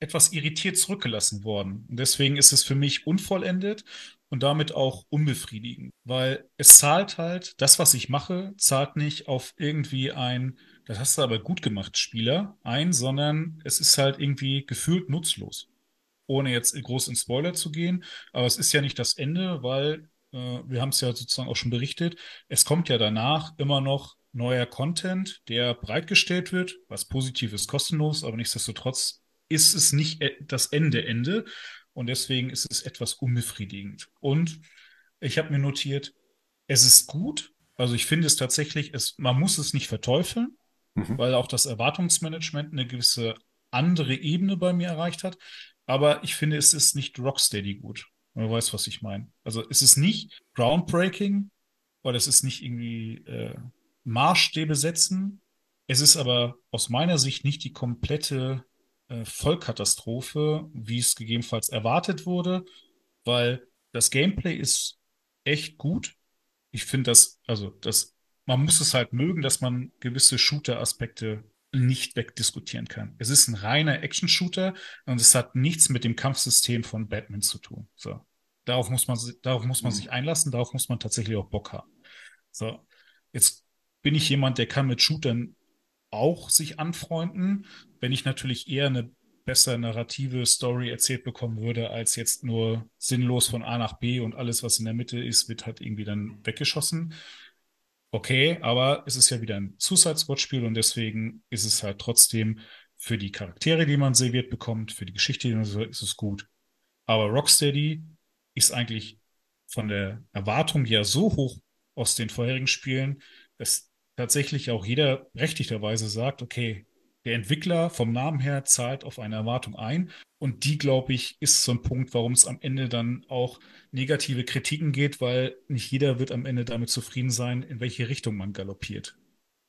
etwas irritiert zurückgelassen worden. Und deswegen ist es für mich unvollendet und damit auch unbefriedigend, weil es zahlt halt, das, was ich mache, zahlt nicht auf irgendwie ein, das hast du aber gut gemacht, Spieler, ein, sondern es ist halt irgendwie gefühlt nutzlos. Ohne jetzt groß in Spoiler zu gehen, aber es ist ja nicht das Ende, weil äh, wir haben es ja sozusagen auch schon berichtet, es kommt ja danach immer noch neuer Content, der bereitgestellt wird, was positiv ist, kostenlos, aber nichtsdestotrotz ist es nicht e-, das Ende Ende und deswegen ist es etwas unbefriedigend. Und ich habe mir notiert, es ist gut, also ich finde es tatsächlich, es, man muss es nicht verteufeln, mhm. weil auch das Erwartungsmanagement eine gewisse andere Ebene bei mir erreicht hat. Aber ich finde, es ist nicht Rocksteady gut. Du weißt, was ich meine. Also es ist nicht groundbreaking oder es ist nicht irgendwie äh, Maßstäbe setzen. Es ist aber aus meiner Sicht nicht die komplette äh, Vollkatastrophe, wie es gegebenenfalls erwartet wurde, weil das Gameplay ist echt gut. Ich finde das, also das, man muss es halt mögen, dass man gewisse Shooter-Aspekte nicht wegdiskutieren kann. Es ist ein reiner Action-Shooter und es hat nichts mit dem Kampfsystem von Batman zu tun. So. Darauf muss man, darauf muss man mhm. sich einlassen, darauf muss man tatsächlich auch Bock haben. So. Jetzt bin ich jemand, der kann mit Shootern auch sich anfreunden, wenn ich natürlich eher eine besser narrative Story erzählt bekommen würde, als jetzt nur sinnlos von A nach B und alles, was in der Mitte ist, wird halt irgendwie dann weggeschossen. Okay, aber es ist ja wieder ein Suicide Squad Spiel und deswegen ist es halt trotzdem für die Charaktere, die man serviert bekommt, für die Geschichte, die man serviert, ist es gut. Aber Rocksteady ist eigentlich von der Erwartung ja so hoch aus den vorherigen Spielen, dass tatsächlich auch jeder rechtigterweise sagt, okay, der Entwickler vom Namen her zahlt auf eine Erwartung ein. Und die, glaube ich, ist so ein Punkt, warum es am Ende dann auch negative Kritiken geht, weil nicht jeder wird am Ende damit zufrieden sein, in welche Richtung man galoppiert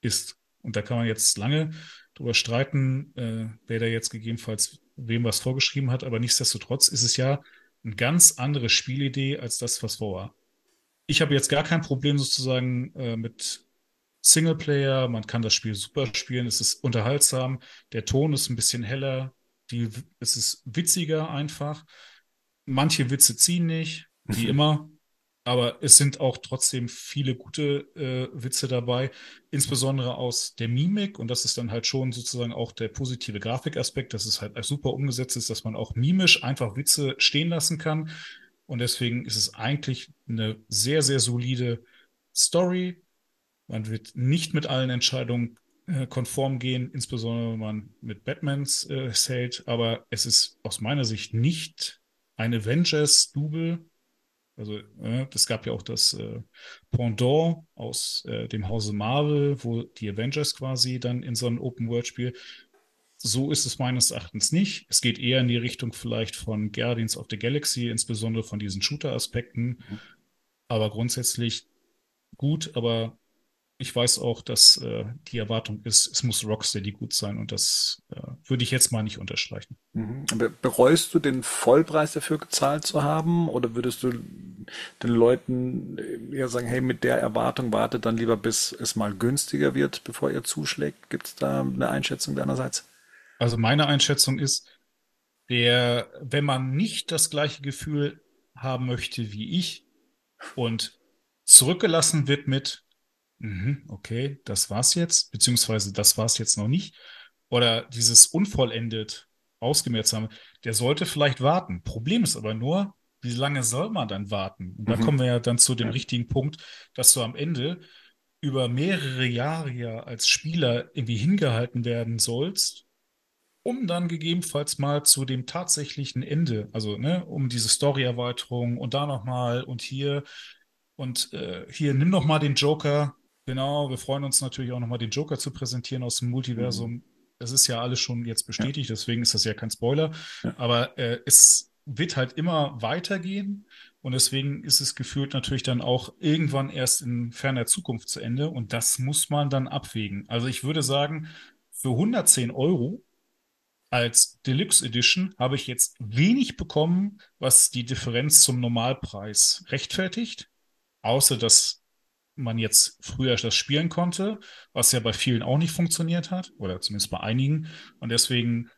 ist. Und da kann man jetzt lange drüber streiten, äh, wer da jetzt gegebenenfalls wem was vorgeschrieben hat. Aber nichtsdestotrotz ist es ja eine ganz andere Spielidee als das, was vor war. Ich habe jetzt gar kein Problem sozusagen äh, mit Singleplayer, man kann das Spiel super spielen, es ist unterhaltsam, der Ton ist ein bisschen heller, die, es ist witziger einfach. Manche Witze ziehen nicht, wie immer, aber es sind auch trotzdem viele gute äh, Witze dabei, insbesondere aus der Mimik und das ist dann halt schon sozusagen auch der positive Grafikaspekt, dass es halt super umgesetzt ist, dass man auch mimisch einfach Witze stehen lassen kann und deswegen ist es eigentlich eine sehr, sehr solide Story, man wird nicht mit allen Entscheidungen äh, konform gehen, insbesondere wenn man mit Batmans äh, hält. Aber es ist aus meiner Sicht nicht ein Avengers-Double. Also äh, es gab ja auch das äh, Pendant aus äh, dem Hause Marvel, wo die Avengers quasi dann in so einem Open-World-Spiel so ist es meines Erachtens nicht. Es geht eher in die Richtung vielleicht von Guardians of the Galaxy, insbesondere von diesen Shooter-Aspekten. Mhm. Aber grundsätzlich gut, aber ich weiß auch, dass äh, die Erwartung ist, es muss Rocksteady gut sein und das äh, würde ich jetzt mal nicht unterstreichen. Mhm. Bereust du den Vollpreis dafür gezahlt zu haben oder würdest du den Leuten eher sagen, hey, mit der Erwartung wartet dann lieber, bis es mal günstiger wird, bevor ihr zuschlägt? Gibt es da eine Einschätzung deinerseits? Also meine Einschätzung ist, der, wenn man nicht das gleiche Gefühl haben möchte wie ich und zurückgelassen wird mit, Mhm, okay, das war's jetzt, beziehungsweise das war's jetzt noch nicht. Oder dieses unvollendet ausgemerzt haben, der sollte vielleicht warten. Problem ist aber nur, wie lange soll man dann warten? Und da mhm. kommen wir ja dann zu dem richtigen Punkt, dass du am Ende über mehrere Jahre ja als Spieler irgendwie hingehalten werden sollst, um dann gegebenenfalls mal zu dem tatsächlichen Ende, also ne, um diese Story-Erweiterung und da nochmal und hier und äh, hier nimm noch mal den Joker, Genau, wir freuen uns natürlich auch nochmal den Joker zu präsentieren aus dem Multiversum. Mhm. Das ist ja alles schon jetzt bestätigt, ja. deswegen ist das ja kein Spoiler. Ja. Aber äh, es wird halt immer weitergehen und deswegen ist es gefühlt natürlich dann auch irgendwann erst in ferner Zukunft zu Ende und das muss man dann abwägen. Also ich würde sagen, für 110 Euro als Deluxe Edition habe ich jetzt wenig bekommen, was die Differenz zum Normalpreis rechtfertigt. Außer dass man jetzt früher das spielen konnte, was ja bei vielen auch nicht funktioniert hat, oder zumindest bei einigen. Und deswegen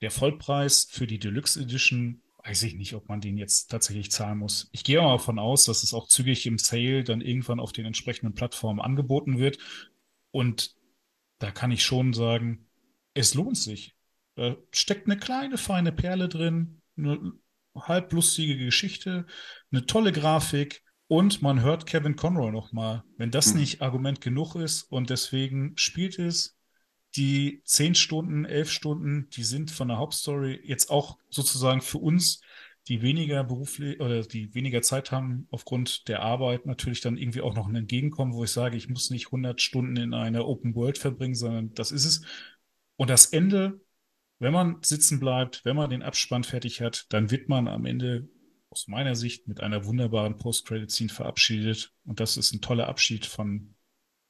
der Vollpreis für die Deluxe Edition, weiß ich nicht, ob man den jetzt tatsächlich zahlen muss. Ich gehe mal davon aus, dass es auch zügig im Sale dann irgendwann auf den entsprechenden Plattformen angeboten wird. Und da kann ich schon sagen, es lohnt sich. Da steckt eine kleine, feine Perle drin, eine halblustige Geschichte, eine tolle Grafik, und man hört Kevin Conroy nochmal. Wenn das mhm. nicht Argument genug ist und deswegen spielt es, die zehn Stunden, elf Stunden, die sind von der Hauptstory jetzt auch sozusagen für uns, die weniger beruflich oder die weniger Zeit haben aufgrund der Arbeit natürlich dann irgendwie auch noch ein Entgegenkommen, wo ich sage, ich muss nicht 100 Stunden in einer Open World verbringen, sondern das ist es. Und das Ende wenn man sitzen bleibt, wenn man den Abspann fertig hat, dann wird man am Ende aus meiner Sicht mit einer wunderbaren Post-Credit-Scene verabschiedet. Und das ist ein toller Abschied von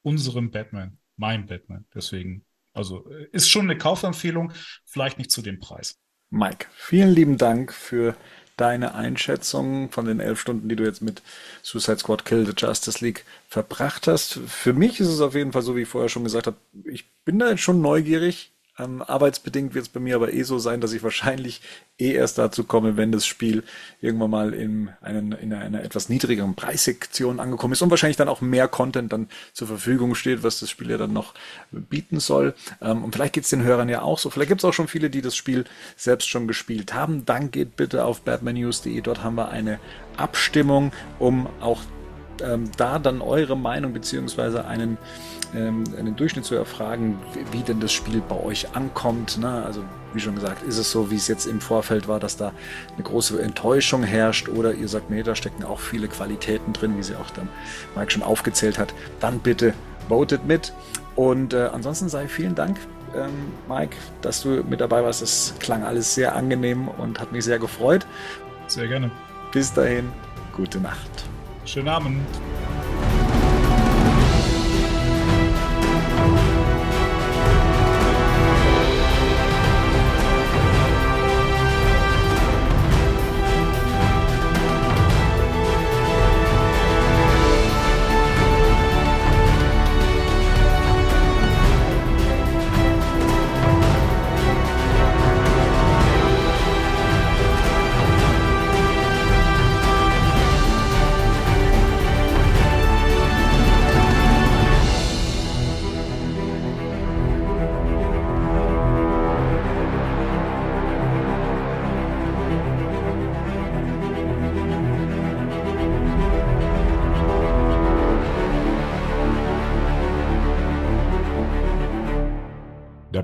unserem Batman, meinem Batman. Deswegen, also äh, ist schon eine Kaufempfehlung, vielleicht nicht zu dem Preis. Mike, vielen lieben Dank für deine Einschätzung von den elf Stunden, die du jetzt mit Suicide Squad Kill the Justice League verbracht hast. Für mich ist es auf jeden Fall so, wie ich vorher schon gesagt habe, ich bin da jetzt schon neugierig. Ähm, arbeitsbedingt wird es bei mir aber eh so sein, dass ich wahrscheinlich eh erst dazu komme, wenn das Spiel irgendwann mal in, einen, in einer etwas niedrigeren Preissektion angekommen ist und wahrscheinlich dann auch mehr Content dann zur Verfügung steht, was das Spiel ja dann noch bieten soll. Ähm, und vielleicht geht es den Hörern ja auch so. Vielleicht gibt es auch schon viele, die das Spiel selbst schon gespielt haben. Dann geht bitte auf batmannews.de. Dort haben wir eine Abstimmung, um auch ähm, da dann eure Meinung beziehungsweise einen, ähm, einen Durchschnitt zu erfragen, wie, wie, denn das Spiel bei euch ankommt. Ne? Also wie schon gesagt, ist es so, wie es jetzt im Vorfeld war, dass da eine große Enttäuschung herrscht oder ihr sagt, nee, da stecken auch viele Qualitäten drin, wie sie auch dann Mike schon aufgezählt hat. Dann bitte votet mit. Und äh, ansonsten sei vielen Dank ähm, Mike, dass du mit dabei warst. Das klang alles sehr angenehm und hat mich sehr gefreut. Sehr gerne. Bis dahin, gute Nacht. Schönen Abend.